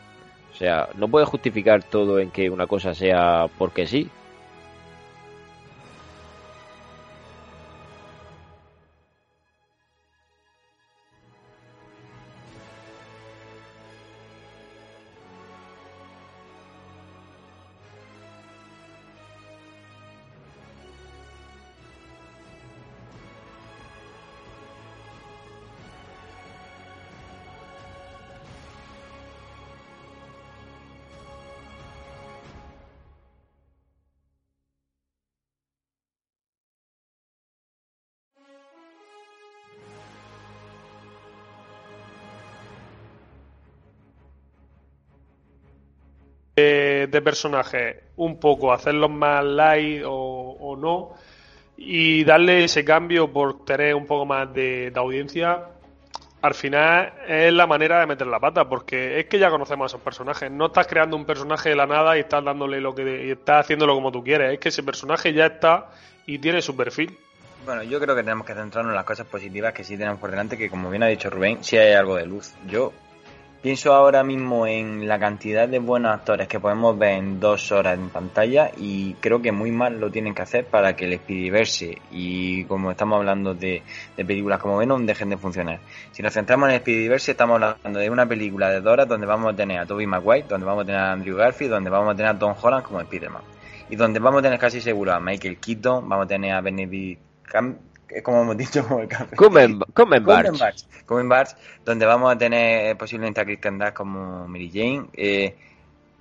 O sea, no puedes justificar todo en que una cosa sea porque sí. De personajes un poco, hacerlos más light o, no, y darle ese cambio por tener un poco más de, de audiencia, al final es la manera de meter la pata, porque es que ya conocemos a esos personajes. No estás creando un personaje de la nada y estás dándole lo que y estás haciéndolo como tú quieres. Es que ese personaje ya está y tiene su perfil. Bueno, yo creo que tenemos que centrarnos en las cosas positivas que sí tenemos por delante, que como bien ha dicho Rubén, sí hay algo de luz. Yo pienso ahora mismo en la cantidad de buenos actores que podemos ver en dos horas en pantalla y creo que muy mal lo tienen que hacer para que el Spidiverse y como estamos hablando de, de películas como Venom dejen de funcionar. Si nos centramos en el Spidiverse estamos hablando de una película de dos horas donde vamos a tener a Tobey Maguire, donde vamos a tener a Andrew Garfield, donde vamos a tener a Tom Holland como Spider-Man y donde vamos a tener casi seguro a Michael Keaton, vamos a tener a Benedict Cam como hemos dicho, como el café. Cumberbatch. Donde vamos a tener eh, posiblemente a Kristen Dunst como Mary Jane. Eh,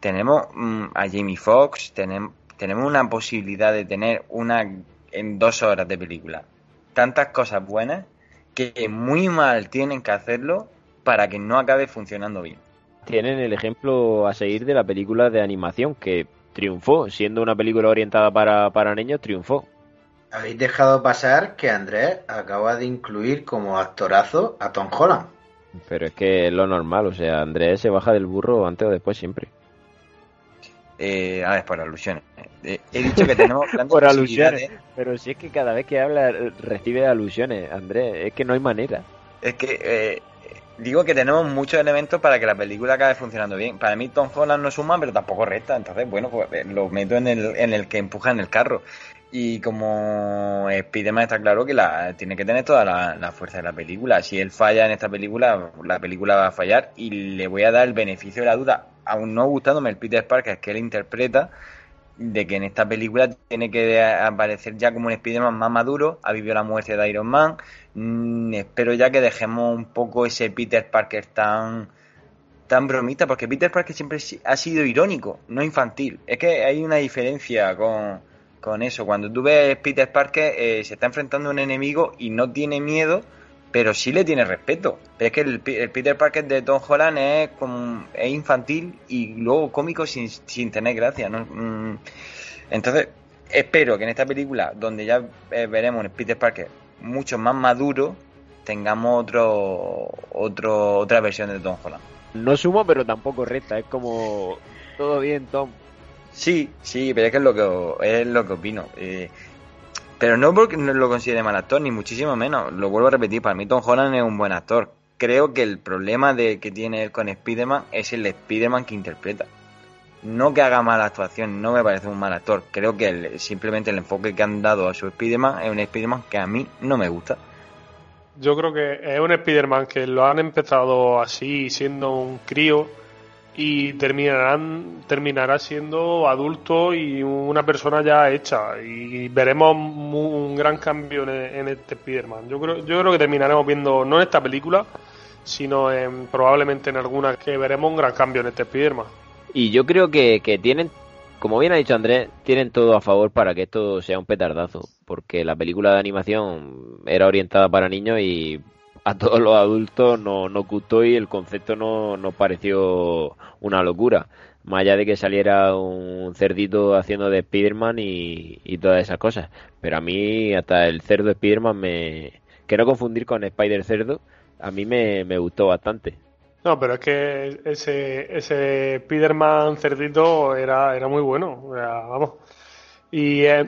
tenemos mm, a Jamie Foxx, tenemos, tenemos una posibilidad de tener una en dos horas de película. Tantas cosas buenas que muy mal tienen que hacerlo para que no acabe funcionando bien. Tienen el ejemplo a seguir de la película de animación que triunfó, siendo una película orientada para, para niños, triunfó. Habéis dejado pasar que Andrés acaba de incluir como actorazo a Tom Holland. Pero es que es lo normal, o sea, Andrés se baja del burro antes o después siempre. Eh, a ver, por alusiones. Eh, he dicho que tenemos grandes Por posibilidades. alusiones. Pero si es que cada vez que habla eh, recibe alusiones, Andrés, es que no hay manera. Es que eh, digo que tenemos muchos elementos para que la película acabe funcionando bien. Para mí Tom Holland no suma, pero tampoco resta. Entonces, bueno, pues lo meto en el, en el que empuja en el carro. Y como Spiderman está claro que la, tiene que tener toda la, fuerza de la película. Si él falla en esta película, la película va a fallar. Y le voy a dar el beneficio de la duda, aún no gustándome el Peter Parker que él interpreta. de que en esta película tiene que aparecer ya como un Spider-Man más maduro, ha vivido la muerte de Iron Man. Mm, espero ya que dejemos un poco ese Peter Parker tan tan bromita, porque Peter Parker siempre ha sido irónico, no infantil. Es que hay una diferencia con, con eso. Cuando tú ves Peter Parker, eh, se está enfrentando a un enemigo y no tiene miedo, pero sí le tiene respeto. Pero es que el, Peter Parker de Tom Holland es, como, es infantil y luego cómico sin, sin tener gracia. Mm. Entonces, espero que en esta película, donde ya eh, veremos el Peter Parker mucho más maduro, tengamos otro, otro, otra versión de Tom Holland. No sumo, pero tampoco resta. Es como todo bien, Tom. Sí, sí, pero es que es lo que, es lo que opino. Eh, pero no porque no lo considere mal actor, ni muchísimo menos. Lo vuelvo a repetir, para mí Tom Holland es un buen actor. Creo que el problema de que tiene él con Spider-Man es el Spider-Man que interpreta. No que haga mala actuación, no me parece un mal actor. Creo que simplemente el enfoque que han dado a su Spider-Man es un Spider-Man que a mí no me gusta. Yo creo que es un Spider-Man que lo han empezado así, siendo un crío, y terminarán, terminará siendo adulto y una persona ya hecha. Y veremos un gran cambio en, este Spider-Man. Yo creo, yo creo que terminaremos viendo, no en esta película, sino en, probablemente en algunas que veremos un gran cambio en este Spider-Man. Y yo creo que, que tienen como bien ha dicho Andrés, tienen todo a favor para que esto sea un petardazo, porque la película de animación era orientada para niños y a todos los adultos no, no gustó y el concepto no nos pareció una locura. Más allá de que saliera un cerdito haciendo de Spiderman y, y todas esas cosas. Pero a mí hasta el cerdo Spiderman me... Que no confundir con Spider Cerdo, a mí me, me gustó bastante. No, pero es que ese, ese Spiderman cerdito era, era muy bueno. vamos. Y es,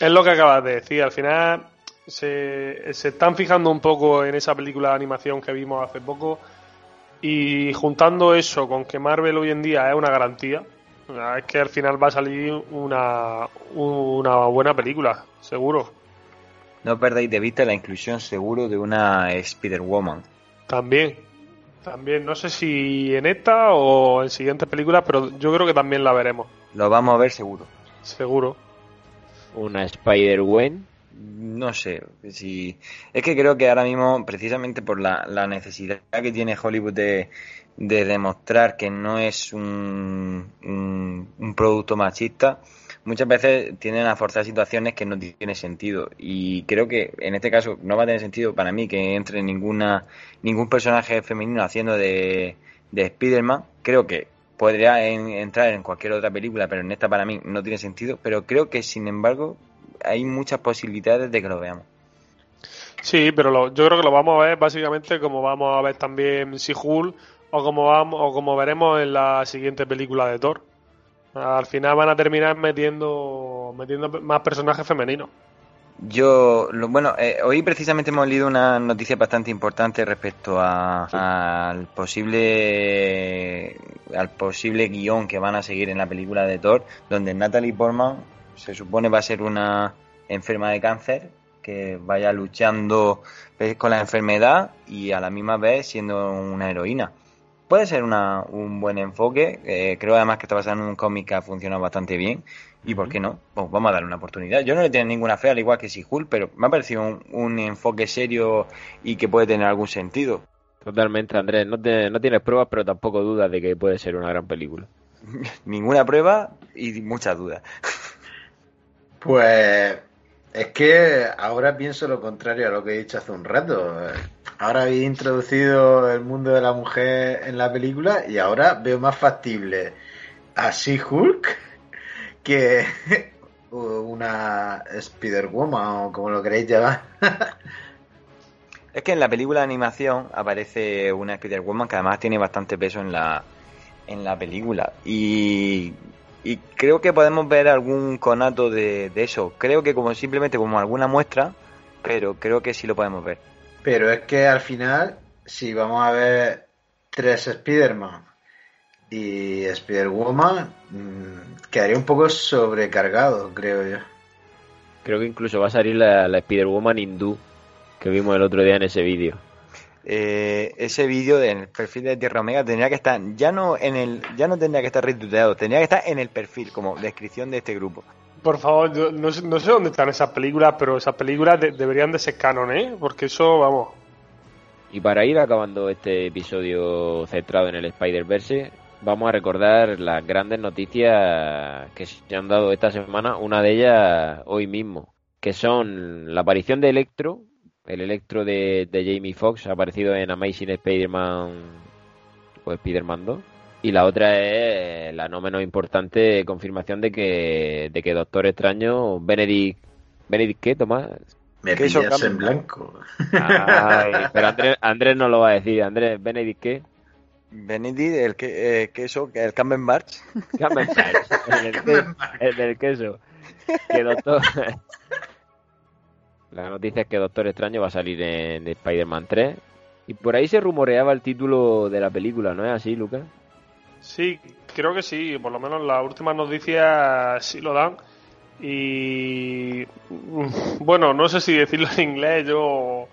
lo que acabas de decir. Al final se, se están fijando un poco en esa película de animación que vimos hace poco. Y juntando eso con que Marvel hoy en día es una garantía, es que al final va a salir una, una buena película, seguro. No perdáis de vista la inclusión seguro de una Spider-Woman. También, también, no sé si en esta o en siguientes películas, pero yo creo que también la veremos. Lo vamos a ver seguro. Seguro. ¿Una Spider-Gwen? No sé, si... es que creo que ahora mismo, precisamente por la, necesidad que tiene Hollywood de, demostrar que no es un, un producto machista, muchas veces tienden a forzar situaciones que no tienen sentido. Y creo que en este caso no va a tener sentido para mí que entre ninguna ningún personaje femenino haciendo de, de Spider-Man. Creo que podría entrar en cualquier otra película, pero en esta para mí no tiene sentido. Pero creo que, sin embargo, hay muchas posibilidades de que lo veamos. Sí, pero yo creo que lo vamos a ver básicamente como vamos a ver también Si-Hulk o como, vamos, o como veremos en la siguiente película de Thor. Al final van a terminar metiendo, metiendo más personajes femeninos. Yo, bueno, eh, hoy precisamente hemos leído una noticia bastante importante respecto al posible al posible guion que van a seguir en la película de Thor, donde Natalie Portman se supone va a ser una enferma de cáncer que vaya luchando pues, con la enfermedad y a la misma vez siendo una heroína puede ser una, un buen enfoque. Eh, creo además que está basado en un cómic que ha funcionado bastante bien. ¿Y por qué no? Pues vamos a darle una oportunidad. Yo no le tengo ninguna fe, al igual que si Hulk, pero me ha parecido un, enfoque serio y que puede tener algún sentido. Totalmente, Andrés. No, no tienes pruebas, pero tampoco dudas de que puede ser una gran película. Ninguna prueba y muchas dudas. Pues es que ahora pienso lo contrario a lo que he dicho hace un rato. Ahora habéis introducido el mundo de la mujer en la película y ahora veo más factible a She-Hulk que una Spider-Woman o como lo queréis llamar. es que en la película de animación aparece una Spider-Woman que además tiene bastante peso en la, en la película. Y y creo que podemos ver algún conato de, eso. Creo que como simplemente como alguna muestra, pero creo que sí lo podemos ver. Pero es que al final, si vamos a ver tres Spider-Man y Spider-Woman, mm, quedaría un poco sobrecargado, creo yo. Creo que incluso va a salir la, la Spider-Woman hindú que vimos el otro día en ese vídeo. Eh, ese vídeo del perfil de Tierra Omega tendría que estar, ya no en el, ya no tendría que estar retuiteado, tendría que estar en el perfil, como descripción de este grupo. Por favor, yo no, sé, no sé dónde están esas películas, pero esas películas de- deberían de ser canon, ¿eh? Porque eso, vamos. Y para ir acabando este episodio centrado en el Spider-Verse, vamos a recordar las grandes noticias que se han dado esta semana, una de ellas hoy mismo, que son la aparición de Electro, el Electro de, de Jamie Foxx, ha aparecido en Amazing Spider-Man o Spider-Man 2, y la otra es la no menos importante confirmación de que, de que Doctor Extraño, Benedict, ¿Benedict qué, Tomás? Me ¿Qué hizo pillas en blanco. Ay, pero Andrés, Andrés no lo va a decir, Andrés, Benedict qué? Benedict, el que, eh, queso, el Camembert. Camembert, el, que- el del queso. Que doctor... La noticia es que Doctor Extraño va a salir en Spider-Man 3. Y por ahí se rumoreaba el título de la película, ¿no es así, Lucas? Sí, creo que sí, por lo menos las últimas noticias sí lo dan. Y mm, bueno, no sé si decirlo en inglés, yo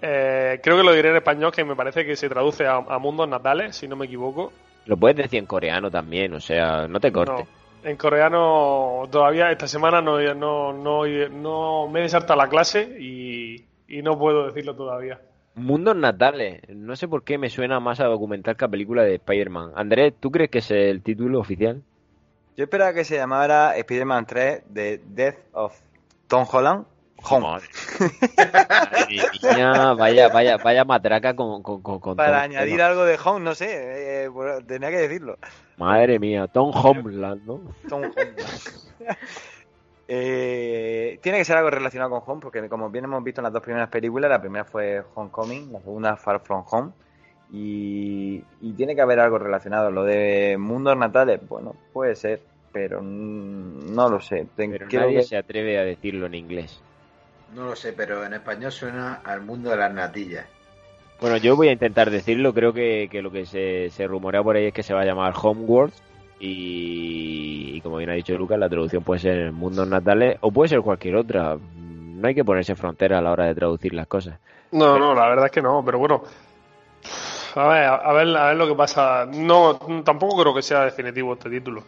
eh, creo que lo diré en español, que me parece que se traduce a, a mundos natales, si no me equivoco. Lo puedes decir en coreano también, o sea, no te cortes. No, en coreano todavía esta semana no, no, no, no me he saltado la clase y, y no puedo decirlo todavía. Mundos natales. No sé por qué me suena más a documental que a película de Spider-Man. Andrés, ¿tú crees que es el título oficial? Yo esperaba que se llamara Spider-Man 3 de Death of Tom Holland Home. Mía, vaya, vaya, vaya matraca con, con, con, con Para añadir Holland. algo de Home, no sé, eh, bueno, tenía que decirlo. Madre mía, Tom Homeland, ¿no? Tom Holland. Eh, tiene que ser algo relacionado con Home, porque como bien hemos visto en las dos primeras películas, la primera fue Homecoming, la segunda Far From Home, y, y tiene que haber algo relacionado. Lo de mundos natales, bueno, puede ser, pero no lo sé. Ten- Pero nadie ver- se atreve a decirlo en inglés. No lo sé, pero en español suena al mundo de las natillas. Bueno, yo voy a intentar decirlo. Creo que, que lo que se, se rumorea por ahí es que se va a llamar Homeworld. Y, y como bien ha dicho Lucas, la traducción puede ser mundos natales o puede ser cualquier otra. No hay que ponerse frontera a la hora de traducir las cosas. No, no, la verdad es que no, pero bueno. A ver, a ver, a ver lo que pasa. No, tampoco creo que sea definitivo este título.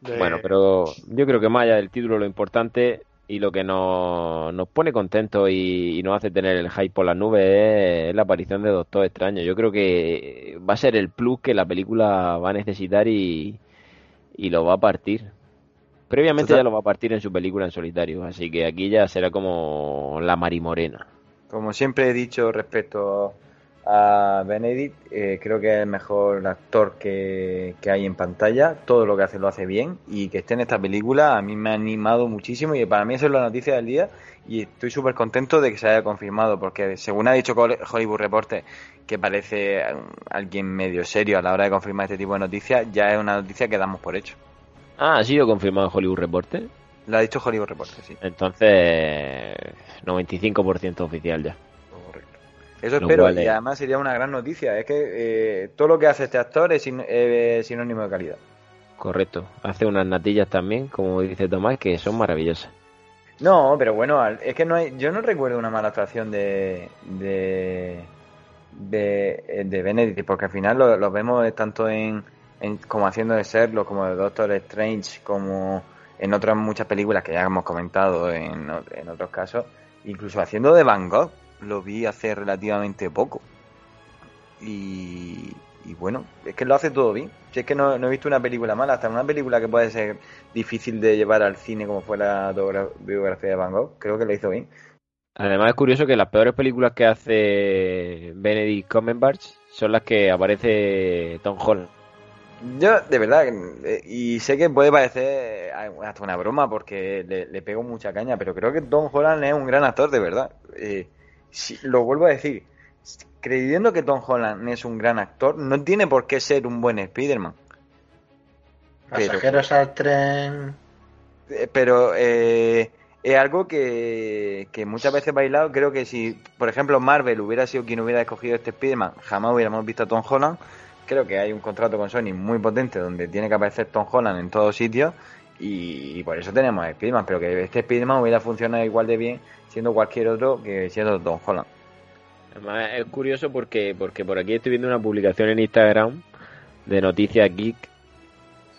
De- Bueno, pero yo creo que más allá del título, lo importante y lo que nos, nos pone contentos y, y nos hace tener el hype por las nubes es, la aparición de Doctor Extraño. Yo creo que va a ser el plus que la película va a necesitar y, y lo va a partir. Previamente Total. ya lo va a partir en su película en solitario, así que aquí ya será como la marimorena. Como siempre he dicho respecto a Benedict, eh, creo que es el mejor actor que, que hay en pantalla. Todo lo que hace lo hace bien. Y que esté en esta película a mí me ha animado muchísimo. Y para mí esa es la noticia del día. Y estoy súper contento de que se haya confirmado. Porque según ha dicho Hollywood Reporter, que parece alguien medio serio a la hora de confirmar este tipo de noticias, ya es una noticia que damos por hecho. Ah, ha sido confirmado Hollywood Reporter. Lo ha dicho Hollywood Reporter, sí. Entonces, 95% oficial ya. Eso Lo espero, y además sería una gran noticia. Es que eh, todo lo que hace este actor es sin- eh, sinónimo de calidad. Correcto. Hace unas natillas también, como dice Tomás, que son maravillosas. No, pero bueno, es que no hay, yo no recuerdo una mala actuación de de, de, de Benedict, porque al final lo, lo vemos tanto en, en- como haciendo de Sherlock, como de Doctor Strange, como en otras muchas películas que ya hemos comentado en, en otros casos, incluso haciendo de Van Gogh, lo vi hace relativamente poco. Y, y bueno, es que lo hace todo bien. Si es que no, no he visto una película mala, hasta una película que puede ser difícil de llevar al cine como fue la biografía de Van Gogh, creo que lo hizo bien. Además es curioso que las peores películas que hace Benedict Cumberbatch son las que aparece Tom Holland. Yo, de verdad, eh, y sé que puede parecer hasta una broma porque le, le pego mucha caña, pero creo que Tom Holland es un gran actor, de verdad. Eh, si- lo vuelvo a decir, creyendo que Tom Holland es un gran actor, no tiene por qué ser un buen Spider-Man. Pero- Pasajeros al tren. Eh, Pero eh, es algo que, que muchas veces bailado. Creo que si, por ejemplo, Marvel hubiera sido quien hubiera escogido este Spider-Man, jamás hubiéramos visto a Tom Holland. Creo que hay un contrato con Sony muy potente donde tiene que aparecer Tom Holland en todos sitios y, y por eso tenemos a Spider-Man. Pero que este Spider-Man hubiera funcionado igual de bien siendo cualquier otro que siendo Tom Holland. Además, es curioso porque, porque por aquí estoy viendo una publicación en Instagram de Noticias Geek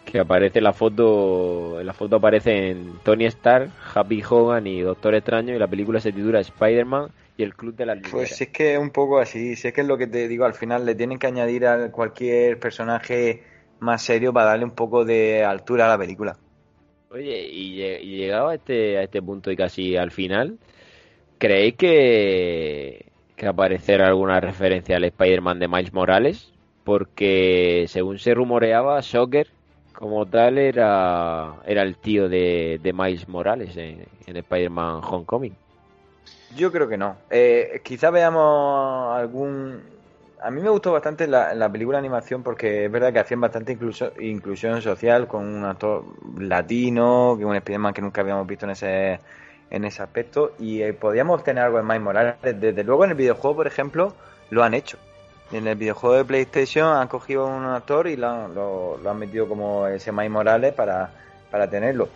que aparece la foto, en la foto aparecen Tony Stark, Happy Hogan y Doctor Extraño y la película se titula Spider-Man y el Club de las Pues Luceras. si es que es un poco así, si es que es lo que te digo, al final le tienen que añadir a cualquier personaje más serio para darle un poco de altura a la película. Oye, y, y llegado a este, a este punto y casi al final, ¿creéis que, que aparecerá alguna referencia al Spider-Man de Miles Morales? Porque según se rumoreaba, Shocker como tal era, era el tío de, de Miles Morales en, en Spider-Man Homecoming. Yo creo que no. Eh, quizá veamos algún... A mí me gustó bastante la, la película de animación porque es verdad que hacían bastante inclusión social con un actor latino, que un Spider-Man que nunca habíamos visto en ese, en ese aspecto y eh, podíamos obtener algo de Miles Morales. Desde luego en el videojuego, por ejemplo, lo han hecho. En el videojuego de PlayStation han cogido un actor y lo, lo- lo han metido como ese Miles Morales para, para tenerlo.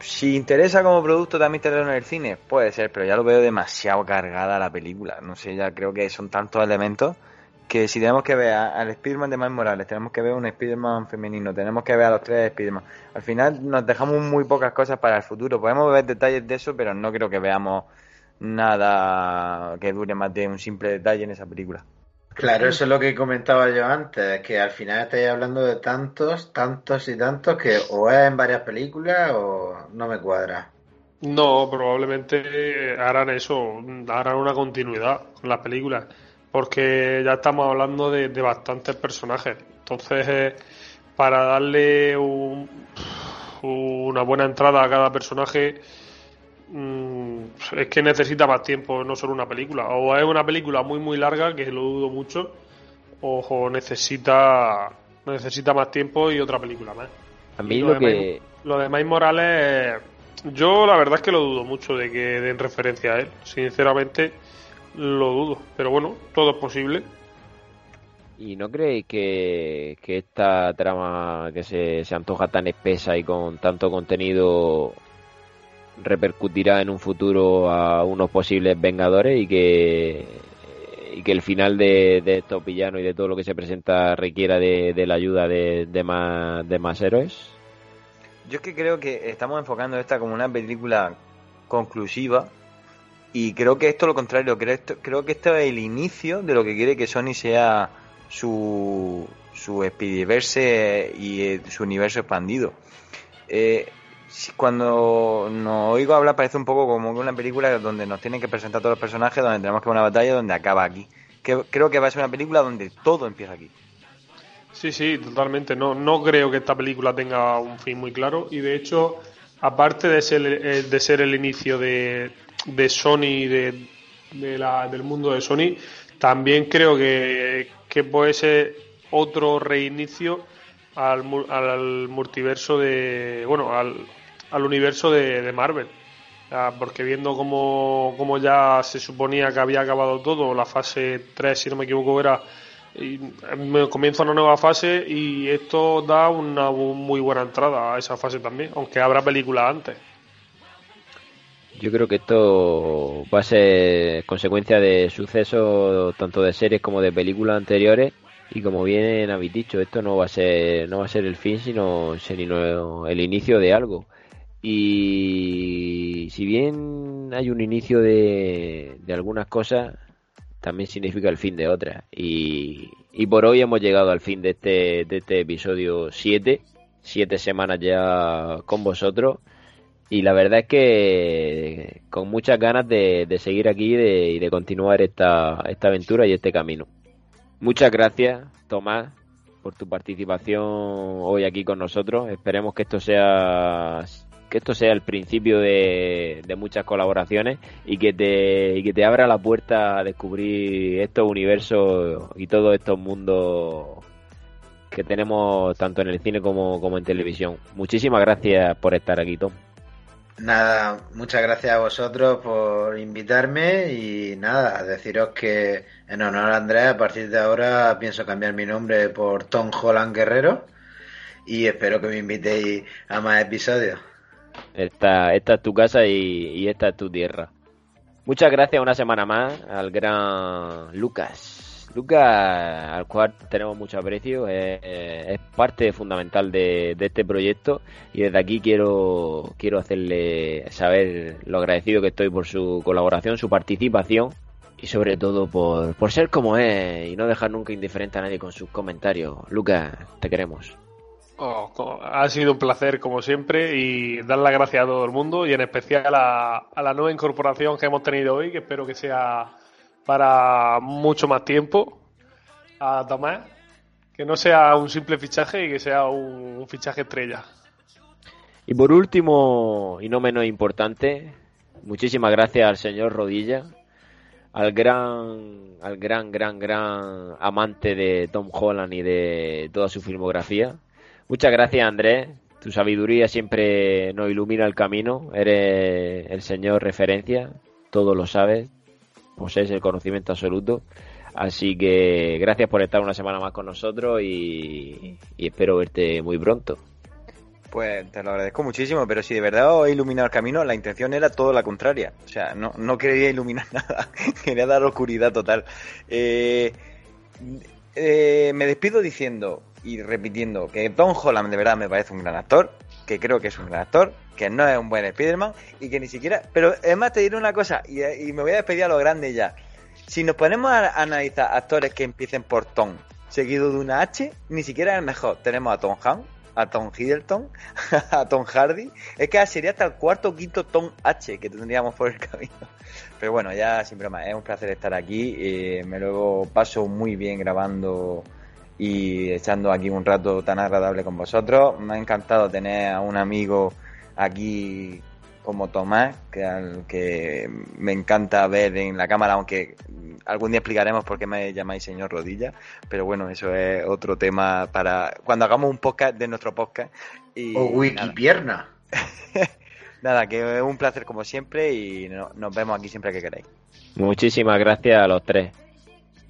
Si interesa como producto también tenerlo en el cine, puede ser, pero ya lo veo demasiado cargada la película. No sé, ya creo que son tantos elementos que si tenemos que ver a- al Spider-Man de Miles Morales, tenemos que ver un Spider-Man femenino, tenemos que ver a los tres Spider-Man. Al final nos dejamos muy pocas cosas para el futuro. Podemos ver detalles de eso, pero no creo que veamos nada que dure más de un simple detalle en esa película. Claro, eso es lo que comentaba yo antes, que al final estáis hablando de tantos, tantos y tantos que o es en varias películas o no me cuadra. No, probablemente harán eso, harán una continuidad con las películas, porque ya estamos hablando de, de bastantes personajes. Entonces, eh, para darle un- una buena entrada a cada personaje, mm, es que necesita más tiempo, no solo una película. O es una película muy, muy larga, que lo dudo mucho, o, o necesita, necesita más tiempo y otra película más. A mí lo de que... Lo de Miles Morales, yo la verdad es que lo dudo mucho de que den referencia a él. Sinceramente, lo dudo. Pero bueno, todo es posible. ¿Y no creéis que, que esta trama que se, se antoja tan espesa y con tanto contenido repercutirá en un futuro a unos posibles vengadores y que y que el final de, de estos villanos y de todo lo que se presenta requiera de, de la ayuda de, de más de más héroes? Yo es que creo que estamos enfocando esta como una película conclusiva y creo que esto lo contrario, creo, creo que esto es el inicio de lo que quiere que Sony sea su, su Spider-Verse y eh, su universo expandido. Eh, cuando nos oigo hablar parece un poco como una película donde nos tienen que presentar todos los personajes, donde tenemos que ver una batalla, donde acaba aquí. Creo que va a ser una película donde todo empieza aquí. Sí, sí, totalmente. No, no creo que esta película tenga un fin muy claro. Y de hecho, aparte de ser, eh, de ser el inicio de, de Sony, de, de la, del mundo de Sony, también creo que, que puede ser otro reinicio al, al multiverso de. Bueno, al, al universo de, de Marvel. Porque viendo cómo, cómo ya se suponía que había acabado todo, la fase 3, si no me equivoco, era y comienza una nueva fase y esto da una muy buena entrada a esa fase también, aunque habrá películas antes. Yo creo que esto va a ser consecuencia de sucesos tanto de series como de películas anteriores y como bien habéis dicho, esto no va a ser no va a ser el fin sino, el inicio de algo. Y si bien hay un inicio de, de algunas cosas, también significa el fin de otras. Y, y por hoy hemos llegado al fin de este, de este episodio 7, siete semanas ya con vosotros. Y la verdad es que con muchas ganas de, de seguir aquí y de, y de continuar esta, esta aventura y este camino. Muchas gracias, Tomás, por tu participación hoy aquí con nosotros. Esperemos que esto sea que esto sea el principio de, muchas colaboraciones y que te y que te abra la puerta a descubrir estos universos y todos estos mundos que tenemos tanto en el cine como, como en televisión. Muchísimas gracias por estar aquí, Tom. Nada, muchas gracias a vosotros por invitarme y nada, deciros que en honor a Andrés, a partir de ahora pienso cambiar mi nombre por Tom Holland Guerrero y espero que me invitéis a más episodios. Esta, esta es tu casa y, y esta es tu tierra. Muchas gracias una semana más al gran Lucas. Lucas, al cual tenemos mucho aprecio, es, parte fundamental de, de, este proyecto y desde aquí quiero, quiero hacerle saber lo agradecido que estoy por su colaboración, su participación y sobre todo por, por ser como es y no dejar nunca indiferente a nadie con sus comentarios. Lucas, te queremos. Oh, ha sido un placer como siempre y dar las gracias a todo el mundo y en especial a, a, la nueva incorporación que hemos tenido hoy, que espero que sea para mucho más tiempo, a Tomás, que no sea un simple fichaje y que sea un, un fichaje estrella. Y por último, y no menos importante, muchísimas gracias al señor Rodilla, al gran, al gran, gran, gran amante de Tom Holland y de toda su filmografía. Muchas gracias, Andrés. Tu sabiduría siempre nos ilumina el camino. Eres el señor referencia, todo lo sabes, posees el conocimiento absoluto. Así que gracias por estar una semana más con nosotros y, espero verte muy pronto. Pues te lo agradezco muchísimo, pero si de verdad os he iluminado el camino, la intención era todo la contraria. O sea, no, no quería iluminar nada, quería dar oscuridad total. Eh, eh, me despido diciendo y repitiendo que Tom Holland de verdad me parece un gran actor, que creo que es un gran actor, que no es un buen Spider-Man y que ni siquiera... Pero además te diré una cosa y, me voy a despedir a lo grande ya. Si nos ponemos a analizar actores que empiecen por Tom, seguido de una H, ni siquiera es el mejor. Tenemos a Tom Hanks, a Tom Hiddleston, a Tom Hardy. Es que sería hasta el cuarto o quinto Tom H que tendríamos por el camino. Pero bueno, ya sin broma, es un placer estar aquí. Eh, me lo paso muy bien grabando y echando aquí un rato tan agradable con vosotros. Me ha encantado tener a un amigo aquí como Tomás, que al que me encanta ver en la cámara, aunque algún día explicaremos por qué me llamáis señor Rodilla, pero bueno, eso es otro tema para cuando hagamos un podcast de nuestro podcast. Y, o Wikipierna. Nada. nada, que es un placer como siempre y no, nos vemos aquí siempre que queráis. Muchísimas gracias a los tres.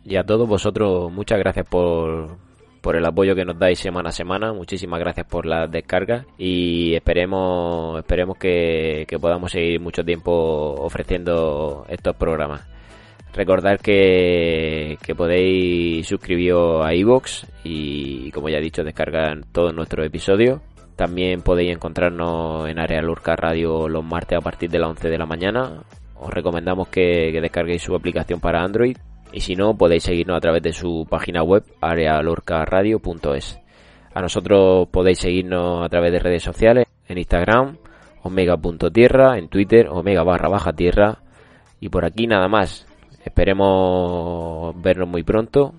Y a todos vosotros, muchas gracias por, por el apoyo que nos dais semana a semana. Muchísimas gracias por las descargas y esperemos, esperemos que, que podamos seguir mucho tiempo ofreciendo estos programas. Recordad que, que podéis suscribiros a iVoox y, como ya he dicho, descargar todos nuestros episodios. También podéis encontrarnos en Área Lurca Radio los martes a partir de las 11 de la mañana. Os recomendamos que, que descarguéis su aplicación para Android y si no podéis seguirnos a través de su página web arealorcaradio.es. A nosotros podéis seguirnos a través de redes sociales, en Instagram, omega.tierra, en Twitter, omega barra baja tierra. Y por aquí nada más. Esperemos vernos muy pronto.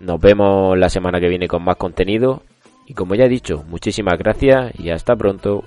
Nos vemos la semana que viene con más contenido. Y como ya he dicho, muchísimas gracias y hasta pronto.